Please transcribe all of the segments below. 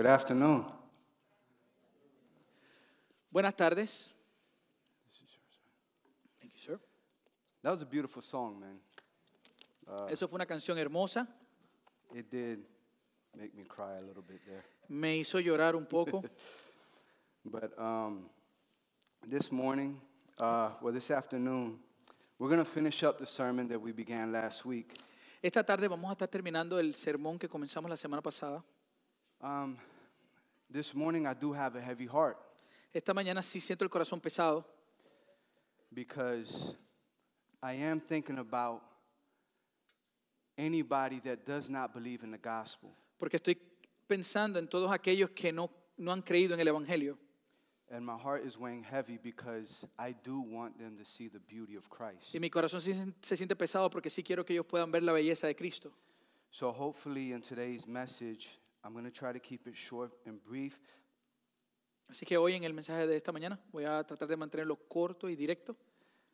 Good afternoon. Buenas tardes. Thank you, sir. That was a beautiful song, man. Uh, Eso fue una canción hermosa. it did make me cry a little bit there. Me hizo llorar un poco. But um, this morning, uh, well, this afternoon, we're going to finish up the sermon that we began last week. Esta tarde vamos a estar terminando el sermón que comenzamos la semana pasada. Um, this morning, I do have a heavy heart Esta mañana sí siento el corazón pesado because I am thinking about anybody that does not believe in the gospel. porque estoy pensando en todos aquellos que no, no han creído en el Evangelio. And my heart is weighing heavy because I do want them to see the beauty of Christ. Y mi corazón sí se se siente pesado porque sí quiero que ellos puedan ver la belleza de Cristo. So, hopefully, in today's message, I'm going to try to keep it short and brief. Así que hoy en el mensaje de esta mañana voy a tratar de mantenerlo corto y directo.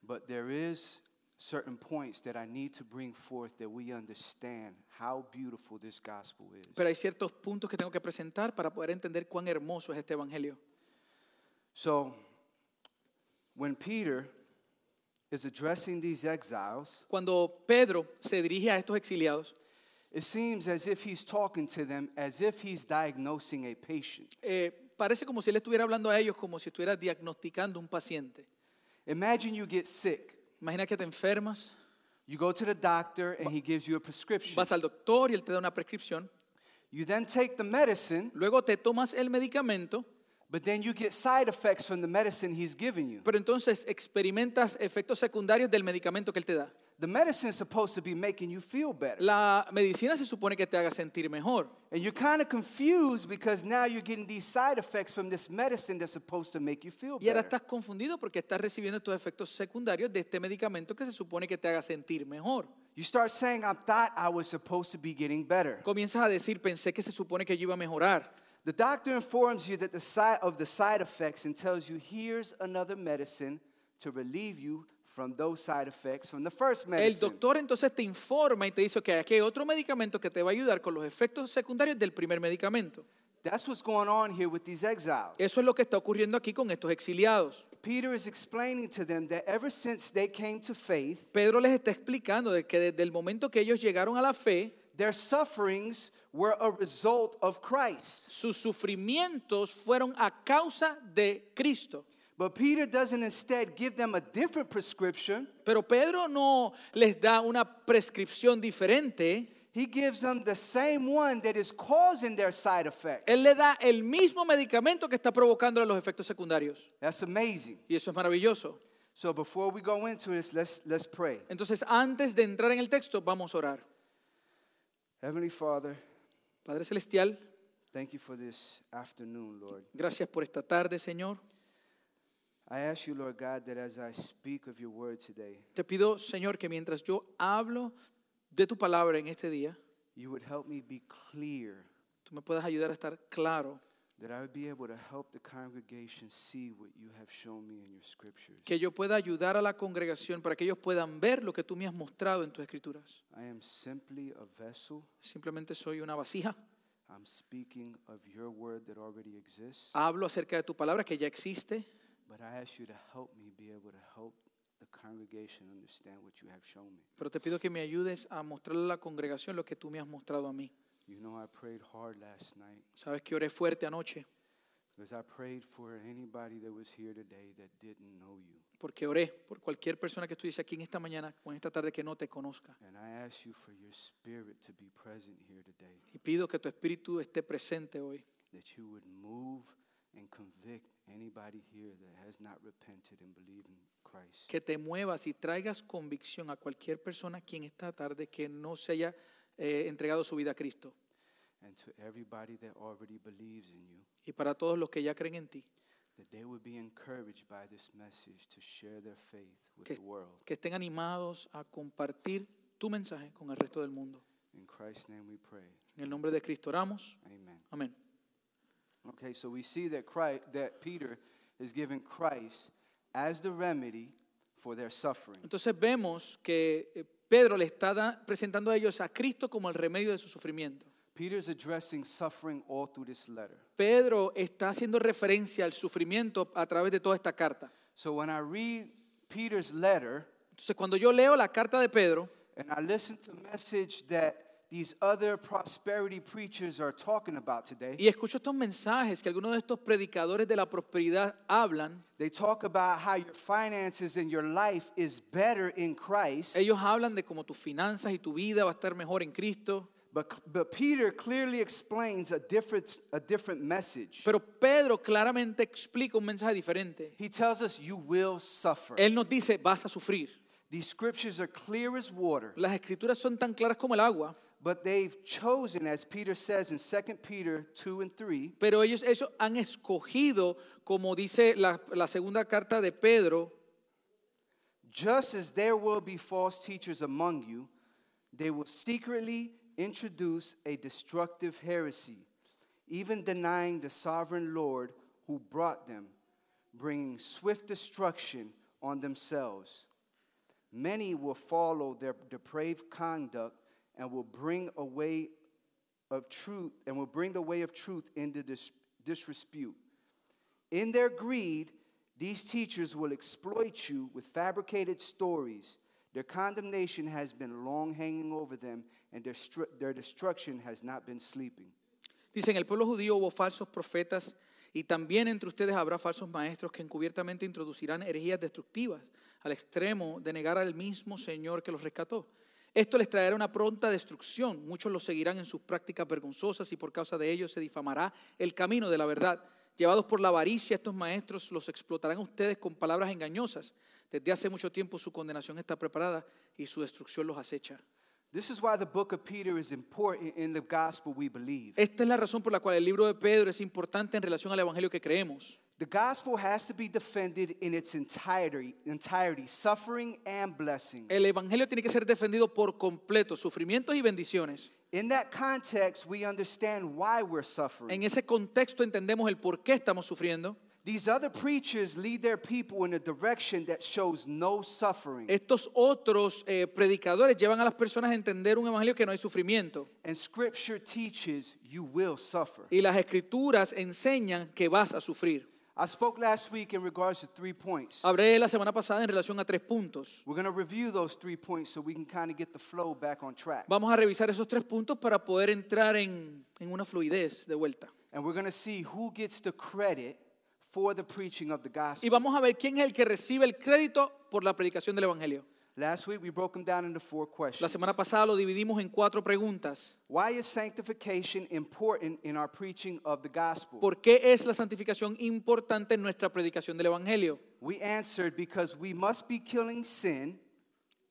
But there is certain points that I need to bring forth that we understand how beautiful this gospel is. Pero hay ciertos puntos que tengo que presentar para poder entender cuán hermoso es este Evangelio. So, when Peter is addressing these exiles, Cuando Pedro se dirige a estos exiliados, it seems as if he's talking to them as if he's diagnosing a patient. eh, parece como si él estuviera hablando a ellos como si estuviera diagnosticando un paciente. Imagine you get sick. Imagina que te enfermas, You go to the doctor and he gives you a prescription. vas al doctor y él te da una prescripción, You then take the medicine, luego te tomas el medicamento, but then you get side effects from the medicine he's given you. pero entonces experimentas efectos secundarios del medicamento que él te da. The medicine is supposed to be making you feel better. La medicina se supone que te haga sentir mejor. And you're kind of confused because now you're getting these side effects from this medicine that's supposed to make you feel better. Y ahora estás confundido porque estás recibiendo estos efectos secundarios de este medicamento que se supone que te haga sentir mejor. You start saying, I thought I was supposed to be getting better. Comienzas a decir, pensé que se supone que yo iba a mejorar. The doctor informs you that the side of the side effects and tells you, here's another medicine to relieve you from those side effects from the first El medicine. doctor entonces te informa y te dice que aquí hay otro medicamento que te va a ayudar con los efectos secundarios del primer medicamento. That's what's going on here with these exiles. Eso es lo que está ocurriendo aquí con estos exiliados. Peter is explaining to them that ever since they came to faith, Pedro les está explicando de que desde el momento que ellos llegaron a la fe, their sufferings were a result of Christ. sus sufrimientos fueron a causa de Cristo. But Peter doesn't instead give them a different prescription. Pero Pedro no les da una prescripción diferente. He gives them the same one that is causing their side effects. Él le da el mismo medicamento que está provocando los efectos secundarios. That's amazing. Y eso es maravilloso. So before we go into this, let's let's pray. Entonces, antes de entrar en el texto, vamos a orar. Heavenly Father, Padre Celestial, thank you for this afternoon, Lord. gracias por esta tarde, Señor. Te pido, Señor, que mientras yo hablo de tu palabra en este día, you would help me be clear, tú me puedas ayudar a estar claro, that I would be able to help the congregation see what you have shown me in your scriptures. que yo pueda ayudar a la congregación para que ellos puedan ver lo que tú me has mostrado en tus escrituras. I am simply a vessel. Simplemente soy una vasija. I'm speaking of your word that already exists. Hablo acerca de tu palabra que ya existe, But I ask you to help me be able to help the congregation understand what you have shown me. pero te pido que me ayudes a mostrarle a la congregación lo que tú me has mostrado a mí. You know, I prayed hard last night Sabes que oré fuerte anoche because I prayed for anybody that was here today that didn't know you. porque oré por cualquier persona que estuviese aquí en esta mañana o en esta tarde que no te conozca. And I ask you for your spirit to be present here today, Y pido que tu espíritu esté presente hoy, that you would move and convict anybody here that has not repented and believed in Christ. que te muevas y traigas convicción a cualquier persona aquí en esta tarde que no se haya eh, entregado su vida a Cristo. And to everybody that already believes in you, Y para todos los que ya creen en ti, that they would be encouraged by this message to share their faith with Que- the world. que estén animados a compartir tu mensaje con el resto del mundo. In Christ's name we pray. En el nombre de Cristo oramos. Amen. Amén. Okay, so we see that Christ, that Peter is giving Christ as the remedy for their suffering. Entonces vemos que eh, Pedro le está da- presentando a ellos a Cristo como el remedio de su sufrimiento. Peter's addressing suffering all through this letter. Pedro está haciendo referencia al sufrimiento a través de toda esta carta. So when I read Peter's letter Entonces, cuando yo leo la carta de Pedro and I listen to the message that these other prosperity preachers are talking about today, y escucho estos mensajes que algunos de estos predicadores de la prosperidad hablan, they talk about how your finances and your life is better in Christ. ellos hablan de cómo tus finanzas y tu vida va a estar mejor en Cristo. But, but Peter clearly explains a different, a different message. Pero Pedro claramente explica un mensaje diferente. He tells us you will suffer. Él nos dice, vas a sufrir. These scriptures are clear as water, Las escrituras son tan claras como el agua, but they've chosen, as Peter says in 2 Peter 2 and 3, pero ellos, ellos han escogido, como dice la, la segunda carta de Pedro, just as there will be false teachers among you, they will secretly introduce a destructive heresy, even denying the sovereign Lord who brought them, bringing swift destruction on themselves. Many will follow their depraved conduct and will bring away of truth and will bring the way of truth into dis- disrepute. In their greed, these teachers will exploit you with fabricated stories. Their condemnation has been long hanging over them, and their, stru- their destruction has not been sleeping. Dice, en el pueblo judío hubo falsos profetas y también entre ustedes habrá falsos maestros que encubiertamente introducirán herejías destructivas al extremo de negar al mismo Señor que los rescató. Esto les traerá una pronta destrucción. Muchos los seguirán en sus prácticas vergonzosas y por causa de ellos se difamará el camino de la verdad. Llevados por la avaricia, estos maestros los explotarán a ustedes con palabras engañosas. Desde hace mucho tiempo su condenación está preparada y su destrucción los acecha. This is why the book of Peter is important in the gospel we believe. Esta es la razón por la cual el libro de Pedro es importante en relación al evangelio que creemos. The gospel has to be defended in its entirety, entirety suffering and blessings. El evangelio tiene que ser defendido por completo, sufrimientos y bendiciones. In that context, we understand why we're suffering. En ese contexto entendemos el por qué estamos sufriendo. These other preachers lead their people in a direction that shows no suffering. Estos otros eh, predicadores llevan a las personas a entender un evangelio que no hay sufrimiento. And scripture teaches you will suffer. Y las escrituras enseñan que vas a sufrir. I spoke last week in regards to three points. Hablé la semana pasada en relación a tres puntos. We're going to review those three points so we can kind of get the flow back on track. Vamos a revisar esos tres puntos para poder entrar en, en una fluidez de vuelta. And we're going to see who gets the credit for the preaching of the Y gospel. vamos a ver quién es el que recibe el crédito por la predicación del evangelio. Last week we broke them down into four La questions. semana pasada lo dividimos en cuatro preguntas. Why is sanctification important in our preaching of the gospel? ¿Por qué es la santificación importante en nuestra predicación del Evangelio? We answered because we must be killing sin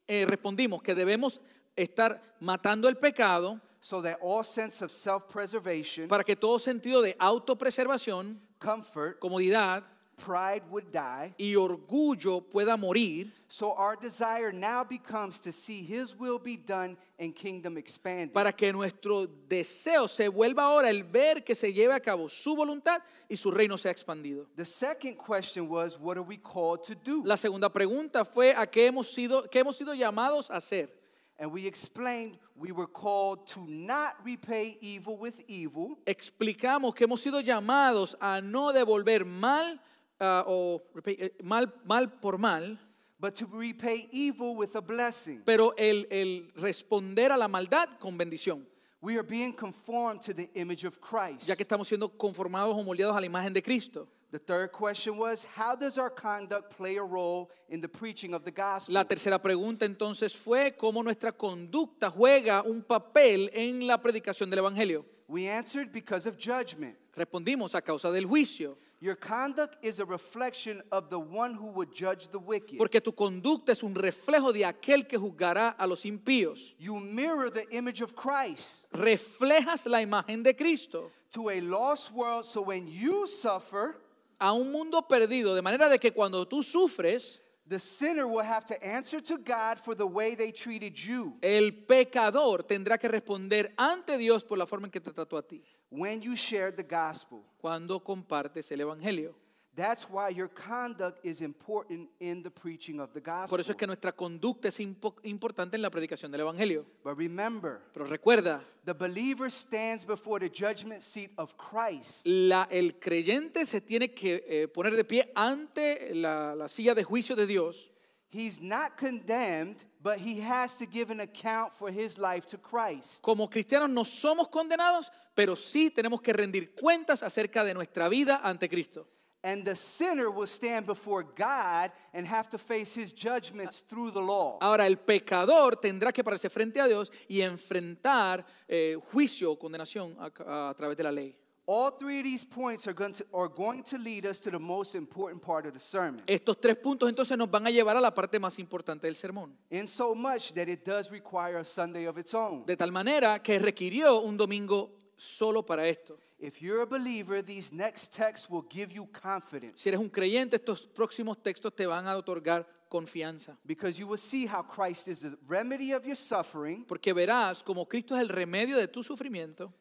Eh, respondimos que debemos estar matando el pecado so that all sense of self-preservation, para que todo sentido de autopreservación, comfort, comodidad pride would die. y orgullo pueda morir, So our desire now becomes to see his will be done and kingdom expanded. para que nuestro deseo se vuelva ahora el ver que se lleve a cabo su voluntad y su reino sea expandido. The second question was what are we called to do? La segunda pregunta fue a qué hemos sido, qué hemos sido llamados a hacer. And we explained we were called to not repay evil with evil, explicamos que hemos sido llamados a no devolver mal ah, o repay- eh, mal, mal por mal, but to repay evil with a blessing. pero el, el responder a la maldad con bendición, We are being conformed to the image of Christ. ya que estamos siendo conformados o moldeados a la imagen de Cristo. The third question was how does our conduct play a role in the preaching of the gospel? La tercera pregunta entonces fue cómo nuestra conducta juega un papel en la predicación del Evangelio. We answered because of judgment. Respondimos a causa del juicio, Your conduct is a reflection of the one who would judge the wicked. porque tu conducta es un reflejo de aquel que juzgará a los impíos. You mirror the image of Christ Reflejas la imagen de Cristo. to a lost world, so when you suffer, a un mundo perdido, de manera de que cuando tú sufres, the sinner will have to answer to God for the way they treated you el pecador tendrá que responder ante Dios por la forma en que te trató a ti, when you shared the gospel. cuando compartes el Evangelio. That's why your conduct is important in the preaching of the gospel. Por eso es que nuestra conducta es impo- importante en la predicación del Evangelio. But remember, Pero recuerda, the believer stands before the judgment seat of Christ. la- el creyente se tiene que eh, poner de pie ante la, la silla de juicio de Dios. He's not condemned, but he has to give an account for his life to Christ. Como cristianos no somos condenados, pero sí tenemos que rendir cuentas acerca de nuestra vida ante Cristo. And the sinner will stand before God and have to face his judgments through the law. Ahora, el pecador tendrá que pararse frente a Dios y enfrentar eh, juicio o condenación a, a través de la ley. All three of these points are going, to, are going to lead us to the most important part of the sermon. Estos tres puntos entonces nos van a llevar a la parte más importante del sermón. In so much that it does require a Sunday of its own. De tal manera que requirió un domingo solo para esto. If you're a believer, these next texts will give you confidence Si eres un creyente, estos próximos textos te van a otorgar confianza. because you will see how Christ is the remedy of your suffering, Porque verás como Cristo es el remedio de tu sufrimiento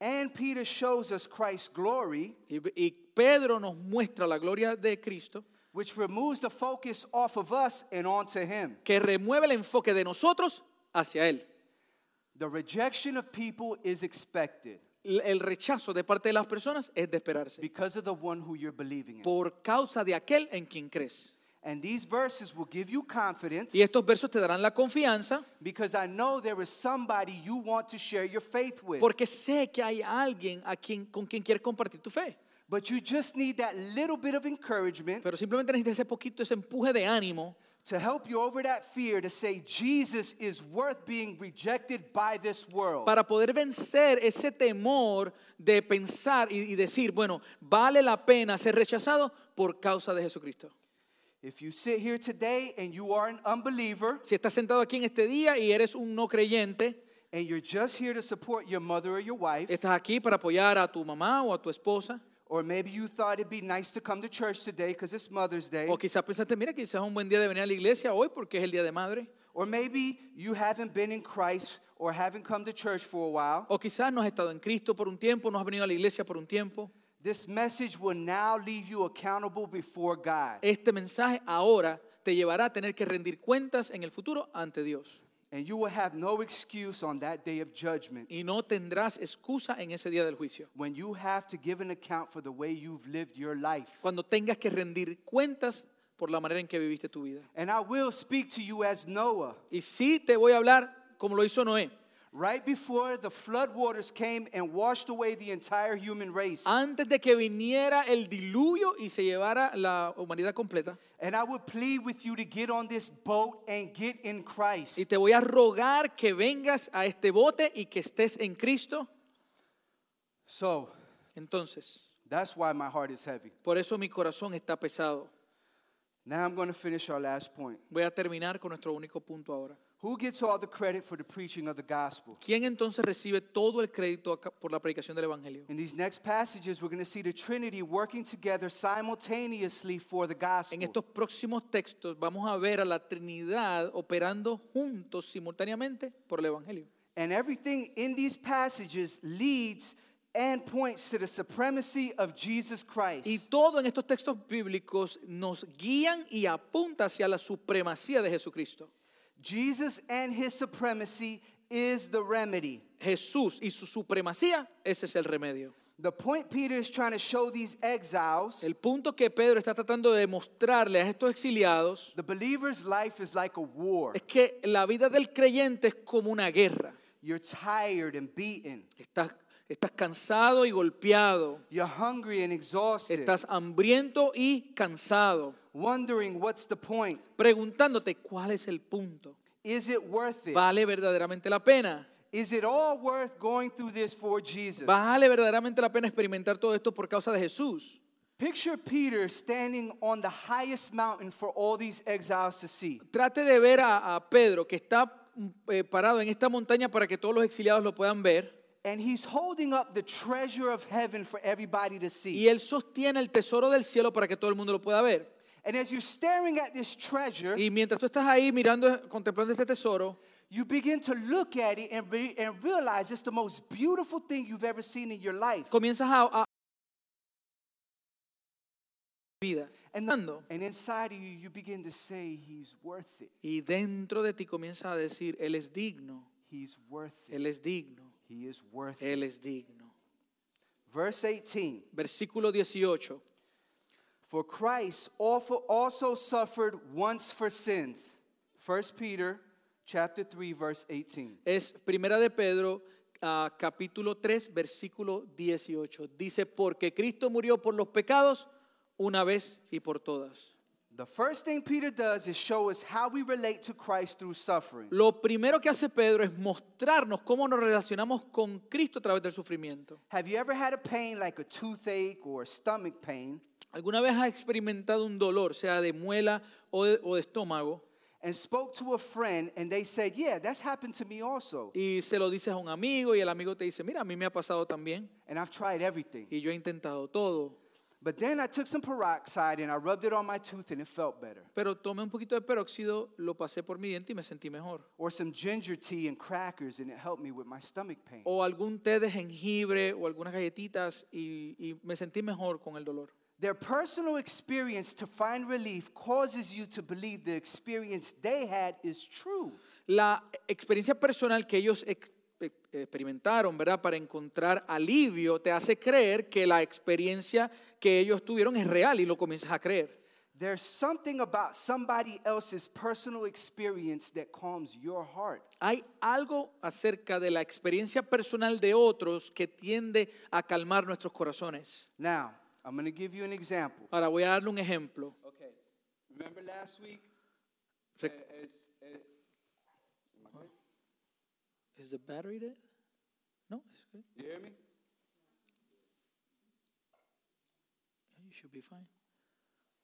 and Peter shows us Christ's glory, y, y Pedro nos muestra la gloria de Cristo which removes the focus off of us and onto Him. que remueve el enfoque de nosotros hacia Él. The rejection of people is expected El rechazo de parte de las personas es de esperarse because of the one who you're believing in. por causa de aquel en quien crees. And these verses will give you confidence Y estos versos te darán la confianza because I know there is somebody you want to share your faith with. porque sé que hay alguien a quien, con quien quieres compartir tu fe. But you just need that little bit of encouragement Pero simplemente necesitas ese poquito, ese empuje de ánimo to help you over that fear to say Jesus is worth being rejected by this world. para poder vencer ese temor de pensar y, y decir, bueno, vale la pena ser rechazado por causa de Jesucristo. If you sit here today and you are an unbeliever Si estás sentado aquí en este día y eres un no creyente, and you're just here to support your mother or your wife, estás aquí para apoyar a tu mamá o a tu esposa, or maybe you thought it'd be nice to come to church today because it's Mother's Day, o quizás pensaste, mira, quizás es un buen día de venir a la iglesia hoy porque es el día de madre, or maybe you haven't been in Christ or haven't come to church for a while, o quizás no has estado en Cristo por un tiempo, no has venido a la iglesia por un tiempo. This message will now leave you accountable before God. Este mensaje ahora te llevará a tener que rendir cuentas en el futuro ante Dios. And you will have no excuse on that day of judgment Y no tendrás excusa en ese día del juicio. when you have to give an account for the way you've lived your life. Cuando tengas que rendir cuentas por la manera en que viviste tu vida. And I will speak to you as Noah. Y sí te voy a hablar como lo hizo Noé. Right before the flood waters came and washed away the entire human race. Antes de que viniera el diluvio y se llevara la humanidad completa. And I would plead with you to get on this boat and get in Christ. Y te voy a rogar que vengas a este bote y que estés en Cristo. So Entonces, that's why my heart is heavy. por eso mi corazón está pesado. Now I'm going to finish our last point. Voy a terminar con nuestro único punto ahora. Who gets all the credit for the preaching of the gospel? ¿Quién entonces recibe todo el crédito por la predicación del Evangelio? In these next passages, we're going to see the Trinity working together simultaneously for the En gospel. estos próximos textos vamos a ver a la Trinidad operando juntos simultáneamente por el Evangelio. And everything in these passages leads and points to the supremacy of Jesus Christ. Y todo en estos textos bíblicos nos guían y apunta hacia la supremacía de Jesucristo. Jesus and his supremacy is the remedy. Jesús y su supremacía, ese es el remedio. The point Peter is trying to show these exiles El punto que Pedro está tratando de demostrarle a estos exiliados the believer's life is like a war. es que la vida del creyente es como una guerra. You're tired and beaten. Estás, estás cansado y golpeado. You're hungry and exhausted. Estás hambriento y cansado. Wondering what's the point? Preguntándote cuál es el punto. Is it worth it? ¿Vale verdaderamente la pena? Is it all worth going through this for Jesus? ¿Vale verdaderamente la pena experimentar todo esto por causa de Jesús? Picture Peter standing on the highest mountain for all these exiles to see. Trate de ver a, a Pedro que está eh, parado en esta montaña para que todos los exiliados lo puedan ver. And he's holding up the treasure of heaven for everybody to see. Y él sostiene el tesoro del cielo para que todo el mundo lo pueda ver. And as you're staring at this treasure, Y mientras tú estás ahí mirando, contemplando este tesoro, you begin to look at it and, re- and realize it's the most beautiful thing you've ever seen in your life. comienzas a, a- vida. And, Dando. and inside of you, you begin to say, He's worth it. Y dentro de ti comienza a decir, Él es digno, He's worth it. Él es digno, He is worth it. Él es digno. Verse 18 Versículo 18. For Christ also also suffered once for sins. 1 Peter chapter 3, verse 18. Es Primera de Pedro, ah, capítulo 3, versículo 18. Dice, porque Cristo murió por los pecados una vez y por todas. The first thing Peter does is show us how we relate to Christ through suffering. Lo primero que hace Pedro es mostrarnos cómo nos relacionamos con Cristo a través del sufrimiento. Have you ever had a pain like a toothache or a stomach pain ¿Alguna vez has experimentado un dolor, sea de muela o de, o de estómago, and spoke to a friend and they said, Yeah, that's happened to me also. y se lo dices a un amigo y el amigo te dice, mira, a mí me ha pasado también And I've tried everything. y yo he intentado todo, But then I took some peroxide and I rubbed it on my tooth and it felt better. pero tomé un poquito de peróxido, lo pasé por mi diente y me sentí mejor. Or some ginger tea and crackers and it helped me with my stomach pain. O algún té de jengibre o algunas galletitas y, y me sentí mejor con el dolor. Their personal experience to find relief causes you to believe the experience they had is true. La experiencia personal que ellos ex- ex- experimentaron, ¿verdad? Para encontrar alivio, te hace creer que la experiencia que ellos tuvieron es real y lo comienzas a creer. There's something about somebody else's personal experience that calms your heart. Hay algo acerca de la experiencia personal de otros que tiende a calmar nuestros corazones. Now, I'm going to give you an example. Ahora voy a darle un ejemplo. Okay. Remember last week? Uh, is- uh, Is the battery dead? No, it's good. you hear me? You should be fine.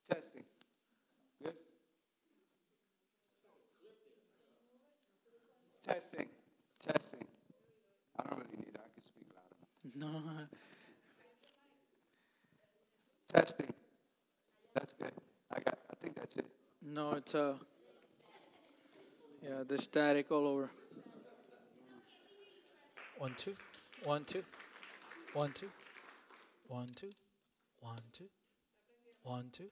Testing. Good. Testing. Testing. I don't really need it. I can speak louder. No, Testing. That's good. I got. I think that's it. no, it's uh, yeah, the static all over. One two, one two, one two, one two, one two, one two,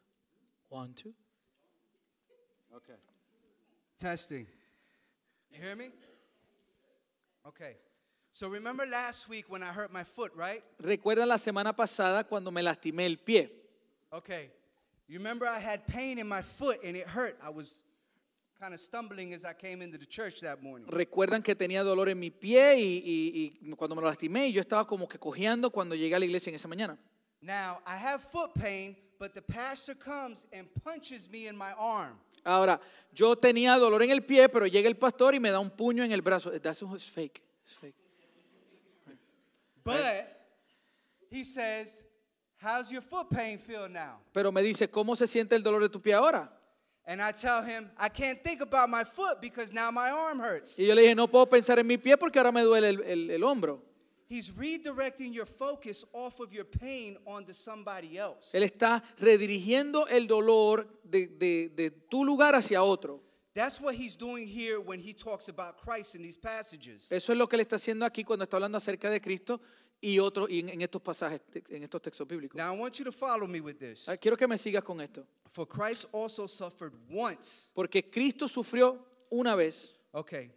one two. Okay. Testing. You hear me? Okay. So remember last week when I hurt my foot, right? Recuerdan la semana pasada cuando me lastimé el pie. Okay. You remember I had pain in my foot and it hurt. I was kind of stumbling as I came into the church that morning. Recuerdan que tenía dolor en mi pie y, y- y cuando me lo lastimé, yo estaba como que cojeando cuando llegué a la iglesia en esa mañana. Now, I have foot pain, but the pastor comes and punches me in my arm. Ahora, yo tenía dolor en el pie, pero llega el pastor y me da un puño en el brazo. That's fake. It's fake. But he says, How's your foot pain feel now? Pero me dice, ¿cómo se siente el dolor de tu pie ahora? And I tell him, I can't think about my foot because now my arm hurts. Y yo le dije, no puedo pensar en mi pie porque ahora me duele el, el- el hombro. He's redirecting your focus off of your pain onto somebody else. Él está redirigiendo el dolor de, de- de tu lugar hacia otro. That's what he's doing here when he talks about Christ in these passages. Eso es lo que él está haciendo aquí cuando está hablando acerca de Cristo y, otro, y en, en estos pasajes, en estos textos bíblicos. Now, I want you to follow me with this. Ah, Quiero que me sigas con esto. For Christ also suffered once. Porque Cristo sufrió una vez. Okay.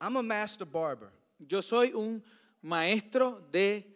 I'm a master barber. Yo soy un maestro de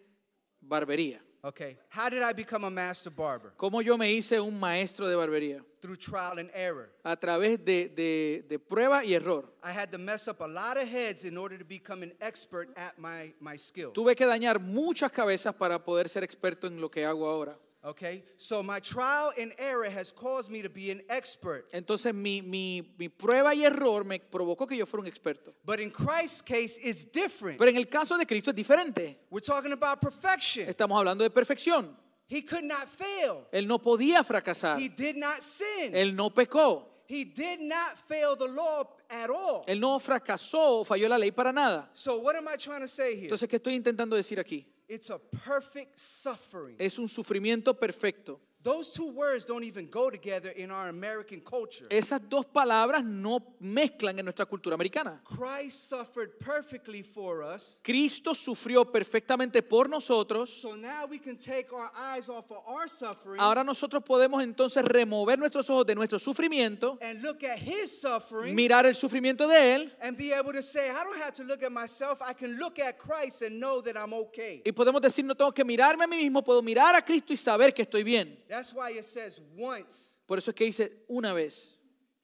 barbería. Okay. How did I become a master barber? ¿Cómo yo me hice un maestro de barbería? Through trial and error. A través de, de- de prueba y error. I had to mess up a lot of heads in order to become an expert at my, my skill. Tuve que dañar muchas cabezas para poder ser experto en lo que hago ahora. Okay? So my trial and error has caused me to be an expert. Entonces mi, mi- mi prueba y error me provocó que yo fuera un experto. But in Christ's case, it's different. Pero en el caso de Cristo es diferente. We're talking about perfection. Estamos hablando de perfección. He could not fail. Él no podía fracasar. He did not sin. Él no pecó. He did not fail the law at all. Él no fracasó falló la ley para nada. So what am I trying to say here? Entonces, ¿qué estoy intentando decir aquí? It's a perfect suffering. Es un sufrimiento perfecto. Those two words don't even go together in our American culture. Esas dos palabras no mezclan en nuestra cultura americana. Christ suffered perfectly for us. Cristo sufrió perfectamente por nosotros. So now we can take our eyes off of our suffering Ahora nosotros podemos entonces remover nuestros ojos de nuestro sufrimiento, and look at his suffering mirar el sufrimiento de Él and be able to say, I don't have to look at myself. I can look at Christ and know that I'm okay. y podemos decir, no tengo que mirarme a mí mismo, puedo mirar a Cristo y saber que estoy bien. That's why it says once Por eso es que dice, una vez,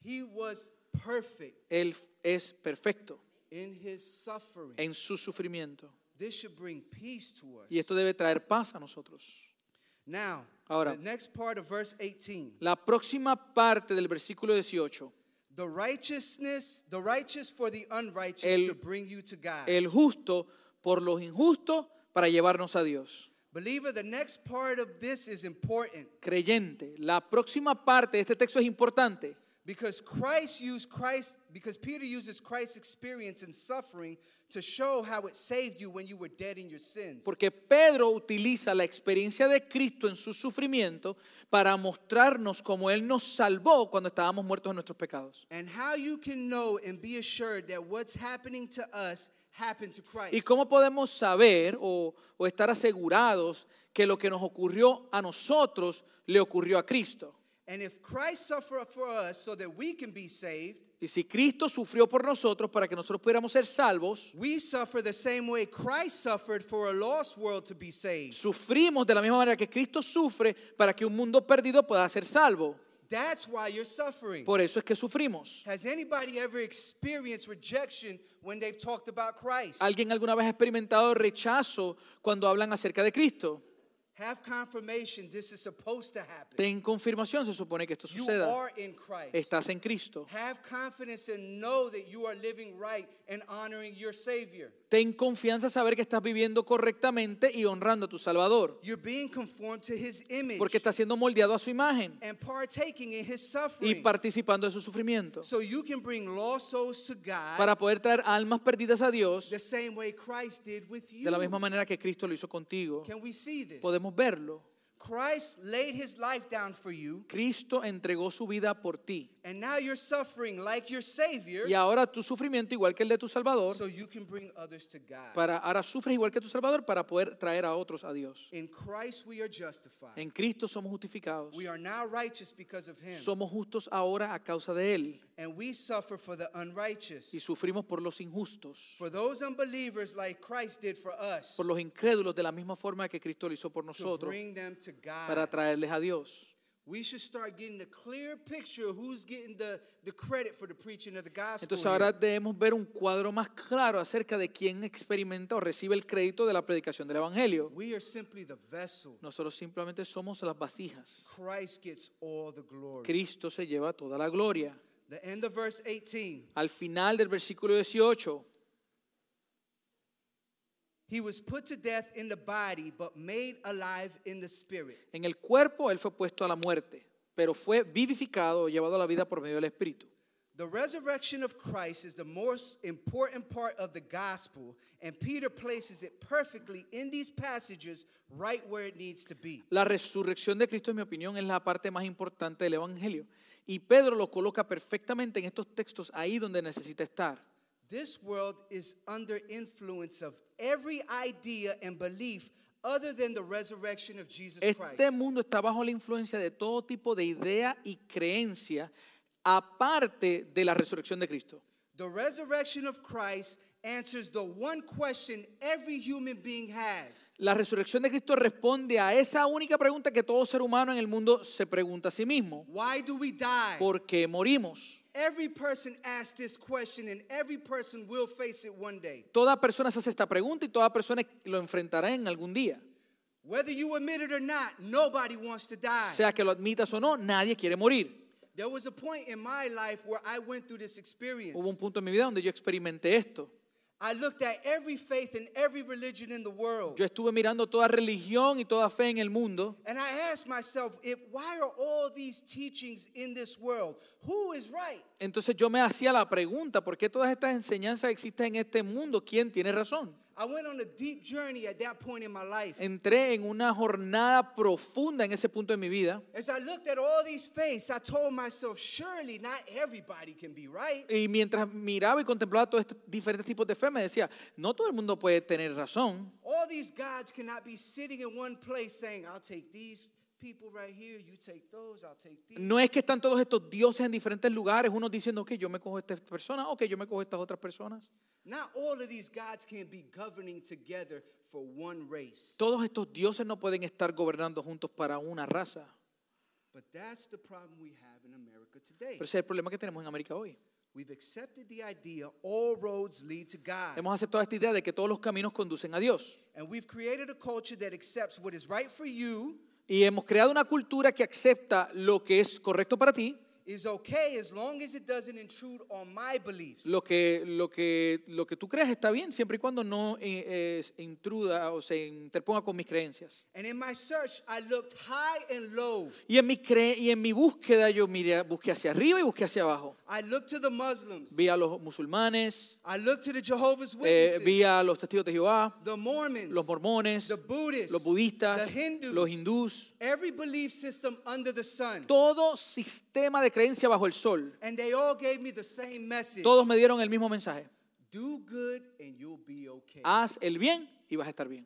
he was perfect Él es perfecto in his suffering. en su sufrimiento. This should bring peace to us. Y esto debe traer paz a nosotros. Now, Ahora. the next part of verse 18. La próxima parte del versículo 18. The righteousness, the righteous for the unrighteous El- to bring you to God. El justo por los injustos para llevarnos a Dios. Believer, the next part of this is important Creyente, la próxima parte de este texto es importante because Christ used Christ because Peter uses Christ's experience in suffering to show how it saved you when you were dead in your sins. porque Pedro utiliza la experiencia de Cristo en su sufrimiento para mostrarnos cómo Él nos salvó cuando estábamos muertos en nuestros pecados. and how you can know and be assured that what's happening to us. ¿Y cómo podemos saber o, o estar asegurados que lo que nos ocurrió a nosotros le ocurrió a Cristo? And if Christ suffered for us so that we can be saved, Y si Cristo sufrió por nosotros para que nosotros pudiéramos ser salvos, we suffer the same way Christ suffered for a lost world to be saved. sufrimos de la misma manera que Cristo sufre para que un mundo perdido pueda ser salvo. That's why you're suffering. Por eso es que sufrimos. Has anybody ever experienced rejection when they've talked about Christ? ¿Alguien alguna vez ha experimentado rechazo cuando hablan acerca de Cristo? Have confirmation this is supposed to happen. Ten confirmación, se supone que esto You suceda. are in Christ. Estás en Cristo. Have confidence and know that you are living right and honoring your Savior. Ten confianza saber que estás viviendo correctamente y honrando a tu Salvador. You're being conformed to His image Porque estás siendo moldeado a su imagen and partaking in His y suffering. participando de su sufrimiento. So you can bring lost souls to God Para poder traer almas perdidas a Dios the same way Christ did with you. de la misma manera que Cristo lo hizo contigo. Can we see this? Podemos verlo. Christ laid his life down for you, Cristo entregó su vida por ti. and now you're suffering like your Savior, Y ahora tu sufrimiento, igual que el de tu Salvador, so you can bring others to God. para, ahora sufres igual que tu Salvador para poder traer a otros a Dios. In Christ we are justified. En Cristo somos justificados. We are now righteous because of Him, Somos justos ahora a causa de Él. And we suffer for the unrighteous. Y sufrimos por los injustos, For those unbelievers, like Christ did for us, por los incrédulos, de la misma forma que Cristo lo hizo por to nosotros, bring them to para God. traerles a Dios. We should start getting a clear picture of who's getting the, the credit for the preaching of the gospel. Entonces ahora debemos ver un cuadro más claro acerca de quién experimenta o recibe el crédito de la predicación del Evangelio. We are simply the vessel. Nosotros simplemente somos las vasijas. Christ gets all the glory. Cristo se lleva toda la gloria. The end of verse 18. Al final del versículo 18, He was put to death in the body, but made alive in the spirit. en el cuerpo él fue puesto a la muerte, pero fue vivificado o llevado a la vida por medio del Espíritu. The resurrection of Christ is the most important part of the gospel, and Peter places it perfectly in these passages right where it needs to be. La resurrección de Cristo, en mi opinión, es la parte más importante del Evangelio. Y Pedro lo coloca perfectamente en estos textos ahí donde necesita estar. This world is under influence of every idea and belief other than the resurrection of Jesus Este Christ. mundo está bajo la influencia de todo tipo de idea y creencia aparte de la resurrección de Cristo. The resurrection of Christ answers the one question every human being has. La resurrección de Cristo responde a esa única pregunta que todo ser humano en el mundo se pregunta a sí mismo. Why do we die? ¿Por qué morimos? Every person asks this question and every person will face it one day. Toda persona se hace esta pregunta y toda persona lo enfrentará en algún día. Whether you admit it or not, nobody wants to die. Sea que lo admitas o no, nadie quiere morir. There was a point in my life where I went through this experience. Hubo un punto en mi vida donde yo experimenté esto. I looked at every faith and every religion in the world. Yo estuve mirando toda religión y toda fe en el mundo And I asked myself, if, why are all these teachings in this world? Who is right? Entonces yo me hacía la pregunta, ¿por qué todas estas enseñanzas existen en este mundo? ¿Quién tiene razón? I went on a deep journey at that point in my life. Entré en una jornada profunda en ese punto de mi vida. As I looked at all these faiths, I told myself, surely not everybody can be right. Y mientras miraba y contemplaba todos estos diferentes tipos de fe, me decía, no todo el mundo puede tener razón. All these gods cannot be sitting in one place saying, I'll take these No es que están todos estos dioses en diferentes lugares, unos diciendo, ok, yo me cojo a esta persona, ok, yo me cojo a estas otras personas. Not all of these gods can be governing together for one race. Todos estos dioses no pueden estar gobernando juntos para una raza. But that's the problem we have in America today. Pero ese es el problema que tenemos en América hoy. We've accepted the idea all roads lead to God. Hemos aceptado esta idea de que todos los caminos conducen a Dios. And we've created a culture that accepts what is right for you Y hemos creado una cultura que acepta lo que es correcto para ti, is okay as long as it doesn't intrude on my beliefs. lo que, lo que, lo que tú creas está bien, siempre y cuando no eh, intruda o se interponga con mis creencias. And in my search, I looked high and low. Y en mi, cre- y en mi búsqueda yo miré, busqué hacia arriba y busqué hacia abajo. I looked to the Muslims. Vi a los musulmanes, I looked to the Jehovah's eh, Witnesses, vi a los testigos de Jehová, the Mormons, los mormones, the Buddhists, los budistas, the Hindus, los hindús, every belief system under the sun. todo sistema de creencia bajo el sol. And they all gave me the same message. Todos me dieron el mismo mensaje. Do good and you'll be okay. Haz el bien y vas a estar bien.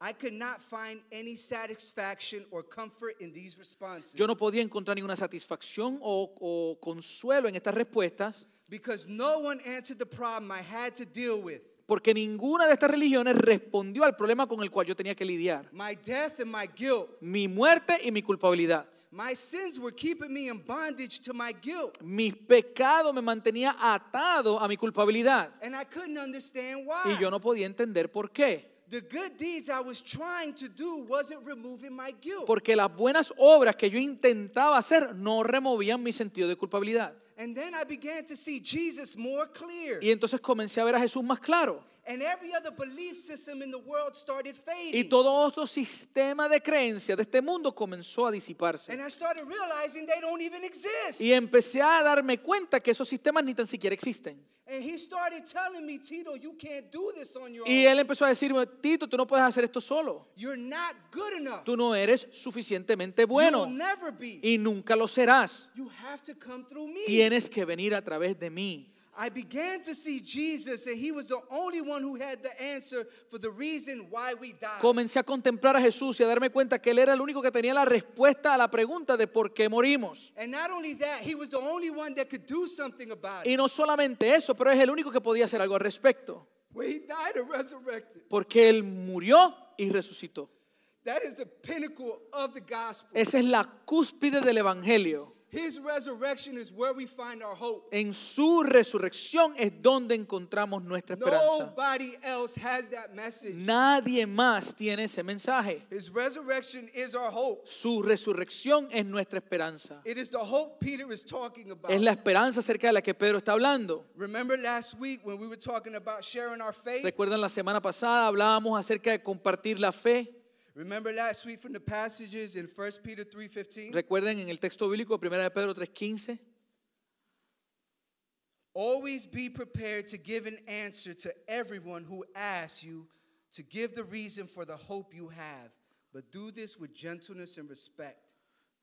I could not find any satisfaction or comfort in these responses Yo no podía encontrar ninguna satisfacción o, o consuelo en estas respuestas because no one answered the problem I had to deal with. porque ninguna de estas religiones respondió al problema con el cual yo tenía que lidiar. My death and my guilt. Mi muerte y mi culpabilidad. My sins were keeping me in bondage to my guilt. Mi pecado me mantenía atado a mi culpabilidad And I couldn't understand why. y yo no podía entender por qué. The good deeds I was trying to do wasn't removing my guilt. Porque las buenas obras que yo intentaba hacer no removían mi sentido de culpabilidad. And then I began to see Jesus more clear. Y entonces comencé a ver a Jesús más claro. And every other belief system in the world started Y fading. todo otro sistema de creencias de este mundo comenzó a disiparse. And I started realizing they don't even exist. Y empecé a darme cuenta que esos sistemas ni tan siquiera existen. And he started telling me, Tito, you can't do this on your Y él empezó a decirme, Tito, tú no puedes hacer esto solo. You're not good enough. Tú no eres suficientemente bueno You'll never be. y nunca lo serás. You have to come through me. Tienes que venir a través de mí. I began to see Jesus, and he was the only one who had the answer for the reason why we died. Comencé a contemplar a Jesús y a darme cuenta que él era el único que tenía la respuesta a la pregunta de por qué morimos. And not only that, he was the only one that could do something about Y it. no solamente eso, pero es el único que podía hacer algo al respecto. When he died and resurrected. Porque él murió y resucitó. That is the pinnacle of the gospel. Esa es la cúspide del Evangelio. His resurrection is where we find our hope. En su resurrección es donde encontramos nuestra esperanza. Nobody else has that message. Nadie más tiene ese mensaje. His resurrection is our hope. Su resurrección es nuestra esperanza. It is the hope Peter is talking about. Es la esperanza acerca de la que Pedro está hablando. Remember last week when we were talking about sharing our faith? Recuerdan la semana pasada hablábamos acerca de compartir la fe. Remember last week from the passages in 1 Peter 3:15? Recuerden en el texto bíblico 1 de Pedro 3:15. Always be prepared to give an answer to everyone who asks you to give the reason for the hope you have, but do this with gentleness and respect.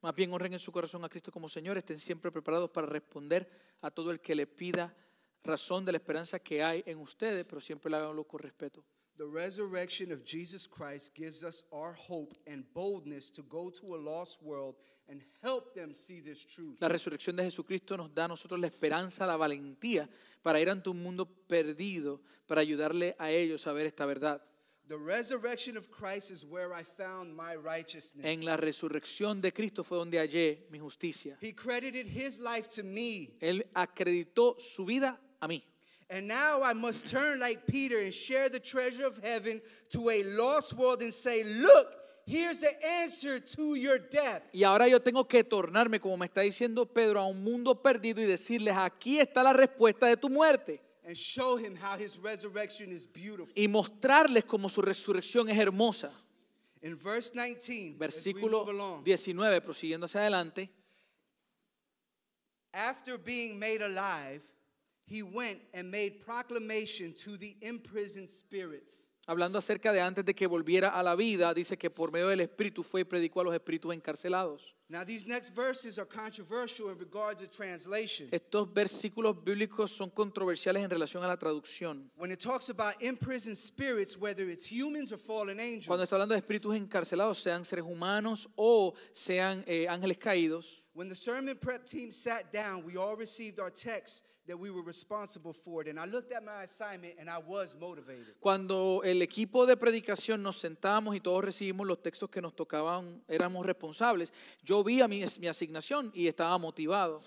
Más bien honren en su corazón a Cristo como Señor. Estén siempre preparados para responder a todo el que le pida razón de la esperanza que hay en ustedes, pero siempre lo háganlo con respeto. The resurrection of Jesus Christ gives us our hope and boldness to go to a lost world and help them see this truth. La resurrección de Jesucristo nos da a nosotros la esperanza, la valentía para ir ante un mundo perdido, para ayudarle a ellos a ver esta verdad. The resurrection of Christ is where I found my righteousness. En la resurrección de Cristo fue donde hallé mi justicia. He credited his life to me. Él acreditó su vida a mí. And now I must turn like Peter and share the treasure of heaven to a lost world and say, Look, here's the answer to your death. Y ahora yo tengo que tornarme, como me está diciendo Pedro, a un mundo perdido y decirles, aquí está la respuesta de tu muerte. And show him how his resurrection is beautiful. Y mostrarles cómo su resurrección es hermosa. In verse 19, as we Versículo move along, 19, prosiguiendo hacia adelante. after being made alive, he went and made proclamation to the imprisoned spirits. Hablando acerca de antes de que volviera a la vida, dice que por medio del Espíritu fue y predicó a los espíritus encarcelados. Now, these next verses are controversial in regards to translation. Estos versículos bíblicos son controversiales en relación a la traducción. When it talks about imprisoned spirits, whether it's humans or fallen angels, Cuando está hablando de espíritus encarcelados, sean seres humanos o sean eh, ángeles caídos, when the sermon prep team sat down, we all received our text that we were responsible for it. And I looked at my assignment and I was motivated. cuando el equipo de predicación nos sentamos y todos recibimos los textos que nos tocaban, éramos responsables, yo vi a mi, mi asignación y estaba motivado.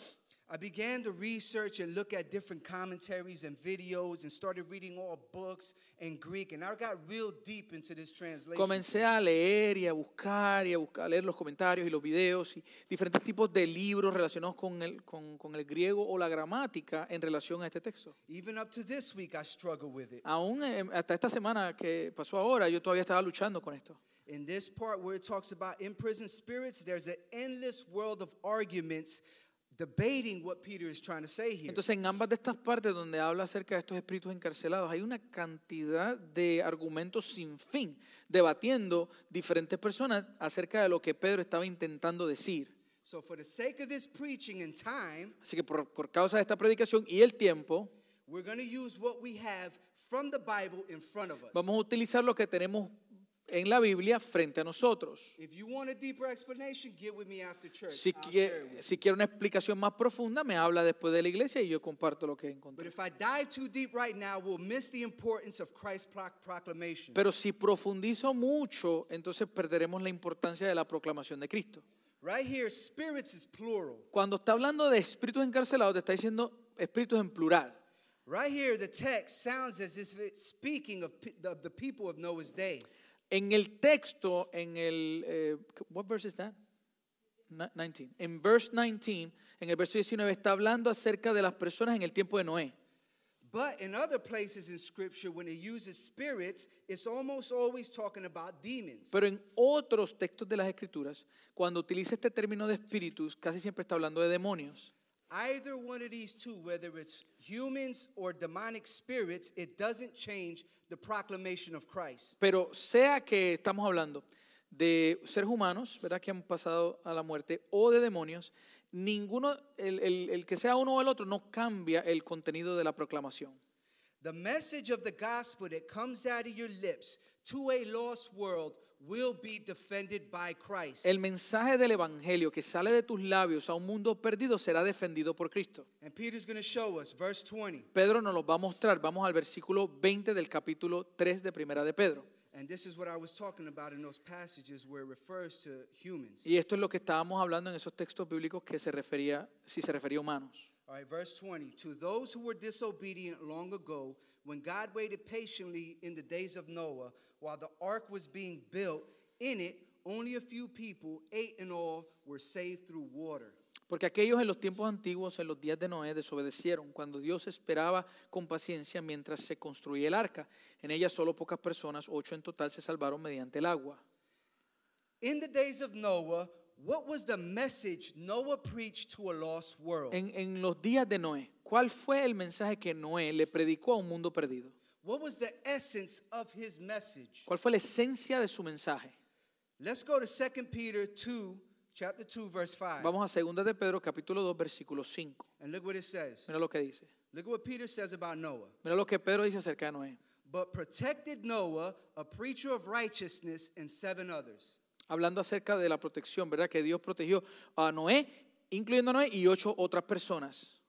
I began to research and look at different commentaries and videos and started reading all books in Greek. And I got real deep into this translation. Comencé a leer y a buscar y a, buscar, a leer los comentarios y los videos y diferentes tipos de libros relacionados con el, con, con el griego o la gramática en relación a este texto. Even up to this week, I struggle with it. Aún eh, hasta esta semana que pasó ahora, yo todavía estaba luchando con esto. In this part where it talks about imprisoned spirits, there's an endless world of arguments debating what Peter is trying to say here. Entonces, en ambas de estas partes donde habla acerca de estos espíritus encarcelados, hay una cantidad de argumentos sin fin, debatiendo diferentes personas acerca de lo que Pedro estaba intentando decir. So, for the sake of this preaching and time, Así que por, por causa de esta predicación y el tiempo, we're going to use what we have from the Bible in front of us. vamos a utilizar lo que tenemos en la Biblia frente a nosotros. If you want a deeper explanation, get with me after church. Si, si quiere una explicación más profunda, me habla después de la iglesia y yo comparto lo que But encontré. if I dive too deep right now, we'll miss the importance of Christ's pro- proclamation. Pero si profundizo mucho, entonces perderemos la importancia de la proclamación de Cristo. Right here, spirits is plural. Cuando está hablando de espíritus encarcelados, te está diciendo espíritus en plural. Right here, the text sounds as if it's speaking of, pe- of the people of Noah's day. En el texto, en el, eh, what verse is that? Ni- 19. En verse 19, en el verso 19, está hablando acerca de las personas en el tiempo de Noé. But in other places in Scripture, when it uses spirits, it's almost always talking about demons. Pero en otros textos de las Escrituras, cuando utiliza este término de espíritus, casi siempre está hablando de demonios. Either one of these two, whether it's humans or demonic spirits, it doesn't change the proclamation of Christ. Pero sea que estamos hablando de seres humanos, ¿verdad? Que han pasado a la muerte, o de demonios, ninguno, el, el- el que sea uno o el otro, no cambia el contenido de la proclamación. The message of the gospel that comes out of your lips to a lost world will be defended by Christ. El mensaje del Evangelio que sale de tus labios a un mundo perdido será defendido por Cristo. And Peter's going to show us, verse 20. Pedro nos lo va a mostrar. Vamos al versículo 20 del capítulo 3 de Primera de Pedro. And this is what I was talking about in those passages where it refers to humans. Y esto es lo que estábamos hablando en esos textos bíblicos que se refería, si se refería a humanos. All right, verse 20. To those who were disobedient long ago, when God waited patiently in the days of Noah while the ark was being built, in it only a few people, eight in all, were saved through water. Porque aquellos en los tiempos antiguos, en los días de Noé, desobedecieron cuando Dios esperaba con paciencia mientras se construía el arca. En ella solo pocas personas, ocho en total, se salvaron mediante el agua. In the days of Noah, what was the message Noah preached to a lost world? En, en los días de Noé, ¿cuál fue el mensaje que Noé le predicó a un mundo perdido? What was the essence of his message? ¿Cuál fue la esencia de su mensaje? Let's go to 2 Peter 2, chapter 2, verse 5. Vamos a 2 de Pedro, capítulo 2, versículo 5. And look what it says. Mira lo que dice. Look at what Peter says about Noah. Mira lo que Pedro dice acerca de Noé. But protected Noah, a preacher of righteousness, and seven others. Hablando acerca de la protección, ¿verdad? Que Dios protegió a Noé, incluyendo a Noé y ocho otras personas.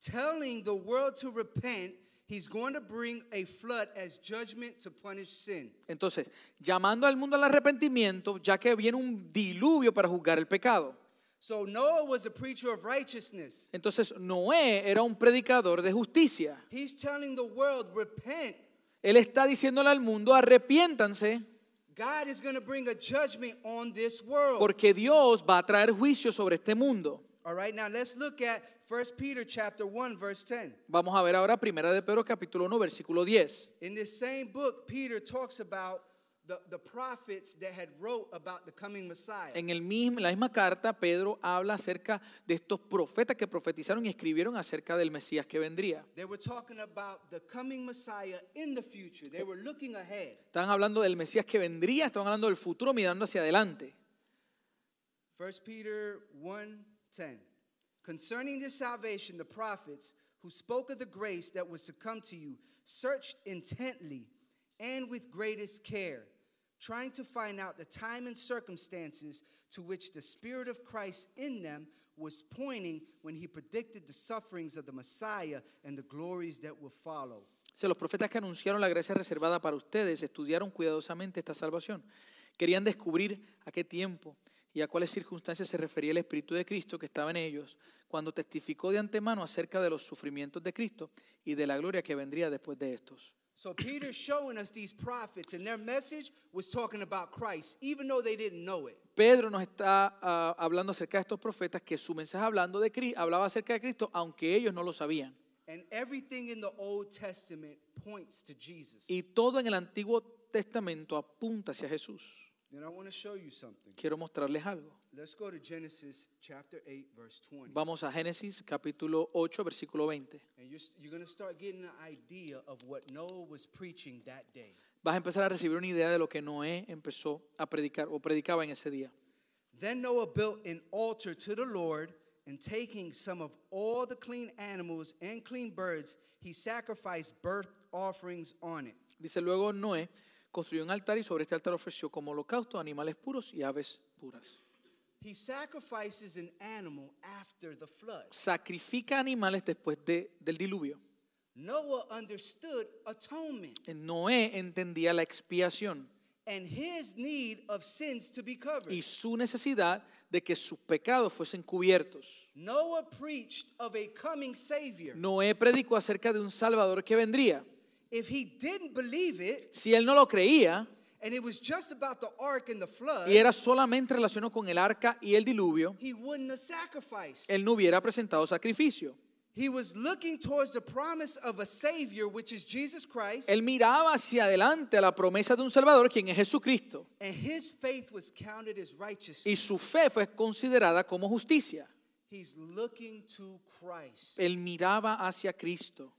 Telling the world to repent, he's going to bring a flood as judgment to punish sin. Entonces, llamando al mundo al arrepentimiento, ya que viene un diluvio para juzgar el pecado. So Noah was a preacher of righteousness. Entonces, Noé era un predicador de justicia. He's telling the world, repent. Él está diciéndole al mundo, arrepiéntanse, God is going to bring a judgment on this world. porque Dios va a traer juicio sobre este mundo. All right, now let's look at 1 Peter chapter 1 verse 10. Vamos a ver ahora Primera de Pedro capítulo 1 versículo 10. In this same book, Peter talks about the, the prophets that had wrote about the coming Messiah. En el mismo, la misma carta, Pedro habla acerca de estos profetas que profetizaron y escribieron acerca del Mesías que vendría. They were talking about the coming Messiah in the future. They were looking ahead. Estaban hablando del Mesías que vendría, estaban hablando del futuro mirando hacia adelante. 1 Peter 1:10 Concerning this salvation the prophets who spoke of the grace that was to come to you searched intently and with greatest care trying to find out the time and circumstances to which the spirit of Christ in them was pointing when he predicted the sufferings of the Messiah and the glories that will follow. O sea, los profetas que anunciaron la gracia reservada para ustedes estudiaron cuidadosamente esta salvación. Querían descubrir a qué tiempo y a cuáles circunstancias se refería el Espíritu de Cristo que estaba en ellos cuando testificó de antemano acerca de los sufrimientos de Cristo y de la gloria que vendría después de estos. So Peter's showing us these prophets, and their message was talking about Christ, even though they didn't know it. Pedro nos está ah, hablando acerca de estos profetas que su mensaje hablando de Cri- hablaba acerca de Cristo, aunque ellos no lo sabían. And everything in the Old Testament points to Jesus. Y todo en el Antiguo Testamento apunta hacia Jesús. And I want to show you something. Quiero mostrarles algo. Let's go to Genesis chapter 8, verse 20. Vamos a Génesis capítulo 8, versículo 20. And you're, you're going to start getting an idea of what Noah was preaching that day. Vas a empezar a recibir una idea de lo que Noé empezó a predicar o predicaba en ese día. Then Noah built an altar to the Lord, and taking some of all the clean animals and clean birds, he sacrificed burnt offerings on it. Dice luego Noé construyó un altar y sobre este altar ofreció como holocausto animales puros y aves puras. He sacrifices an animal after the flood. Sacrifica animales después de- del diluvio. Noah understood atonement Noé entendía la expiación and his need of sins to be covered. y su necesidad de que sus pecados fuesen cubiertos. Noah preached of a coming Savior. Noé predicó acerca de un Salvador que vendría. If he didn't believe it, Si él no lo creía and it was just about the ark and the flood, y era solamente relacionado con el arca y el diluvio, he wouldn't have sacrificed. él no hubiera presentado sacrificio. He was looking towards the promise of a Savior, which is Jesus Christ, Él miraba hacia adelante a la promesa de un Salvador, quien es Jesucristo, and his faith was counted as righteousness. y su fe fue considerada como justicia. He's looking to Christ. Él miraba hacia Cristo.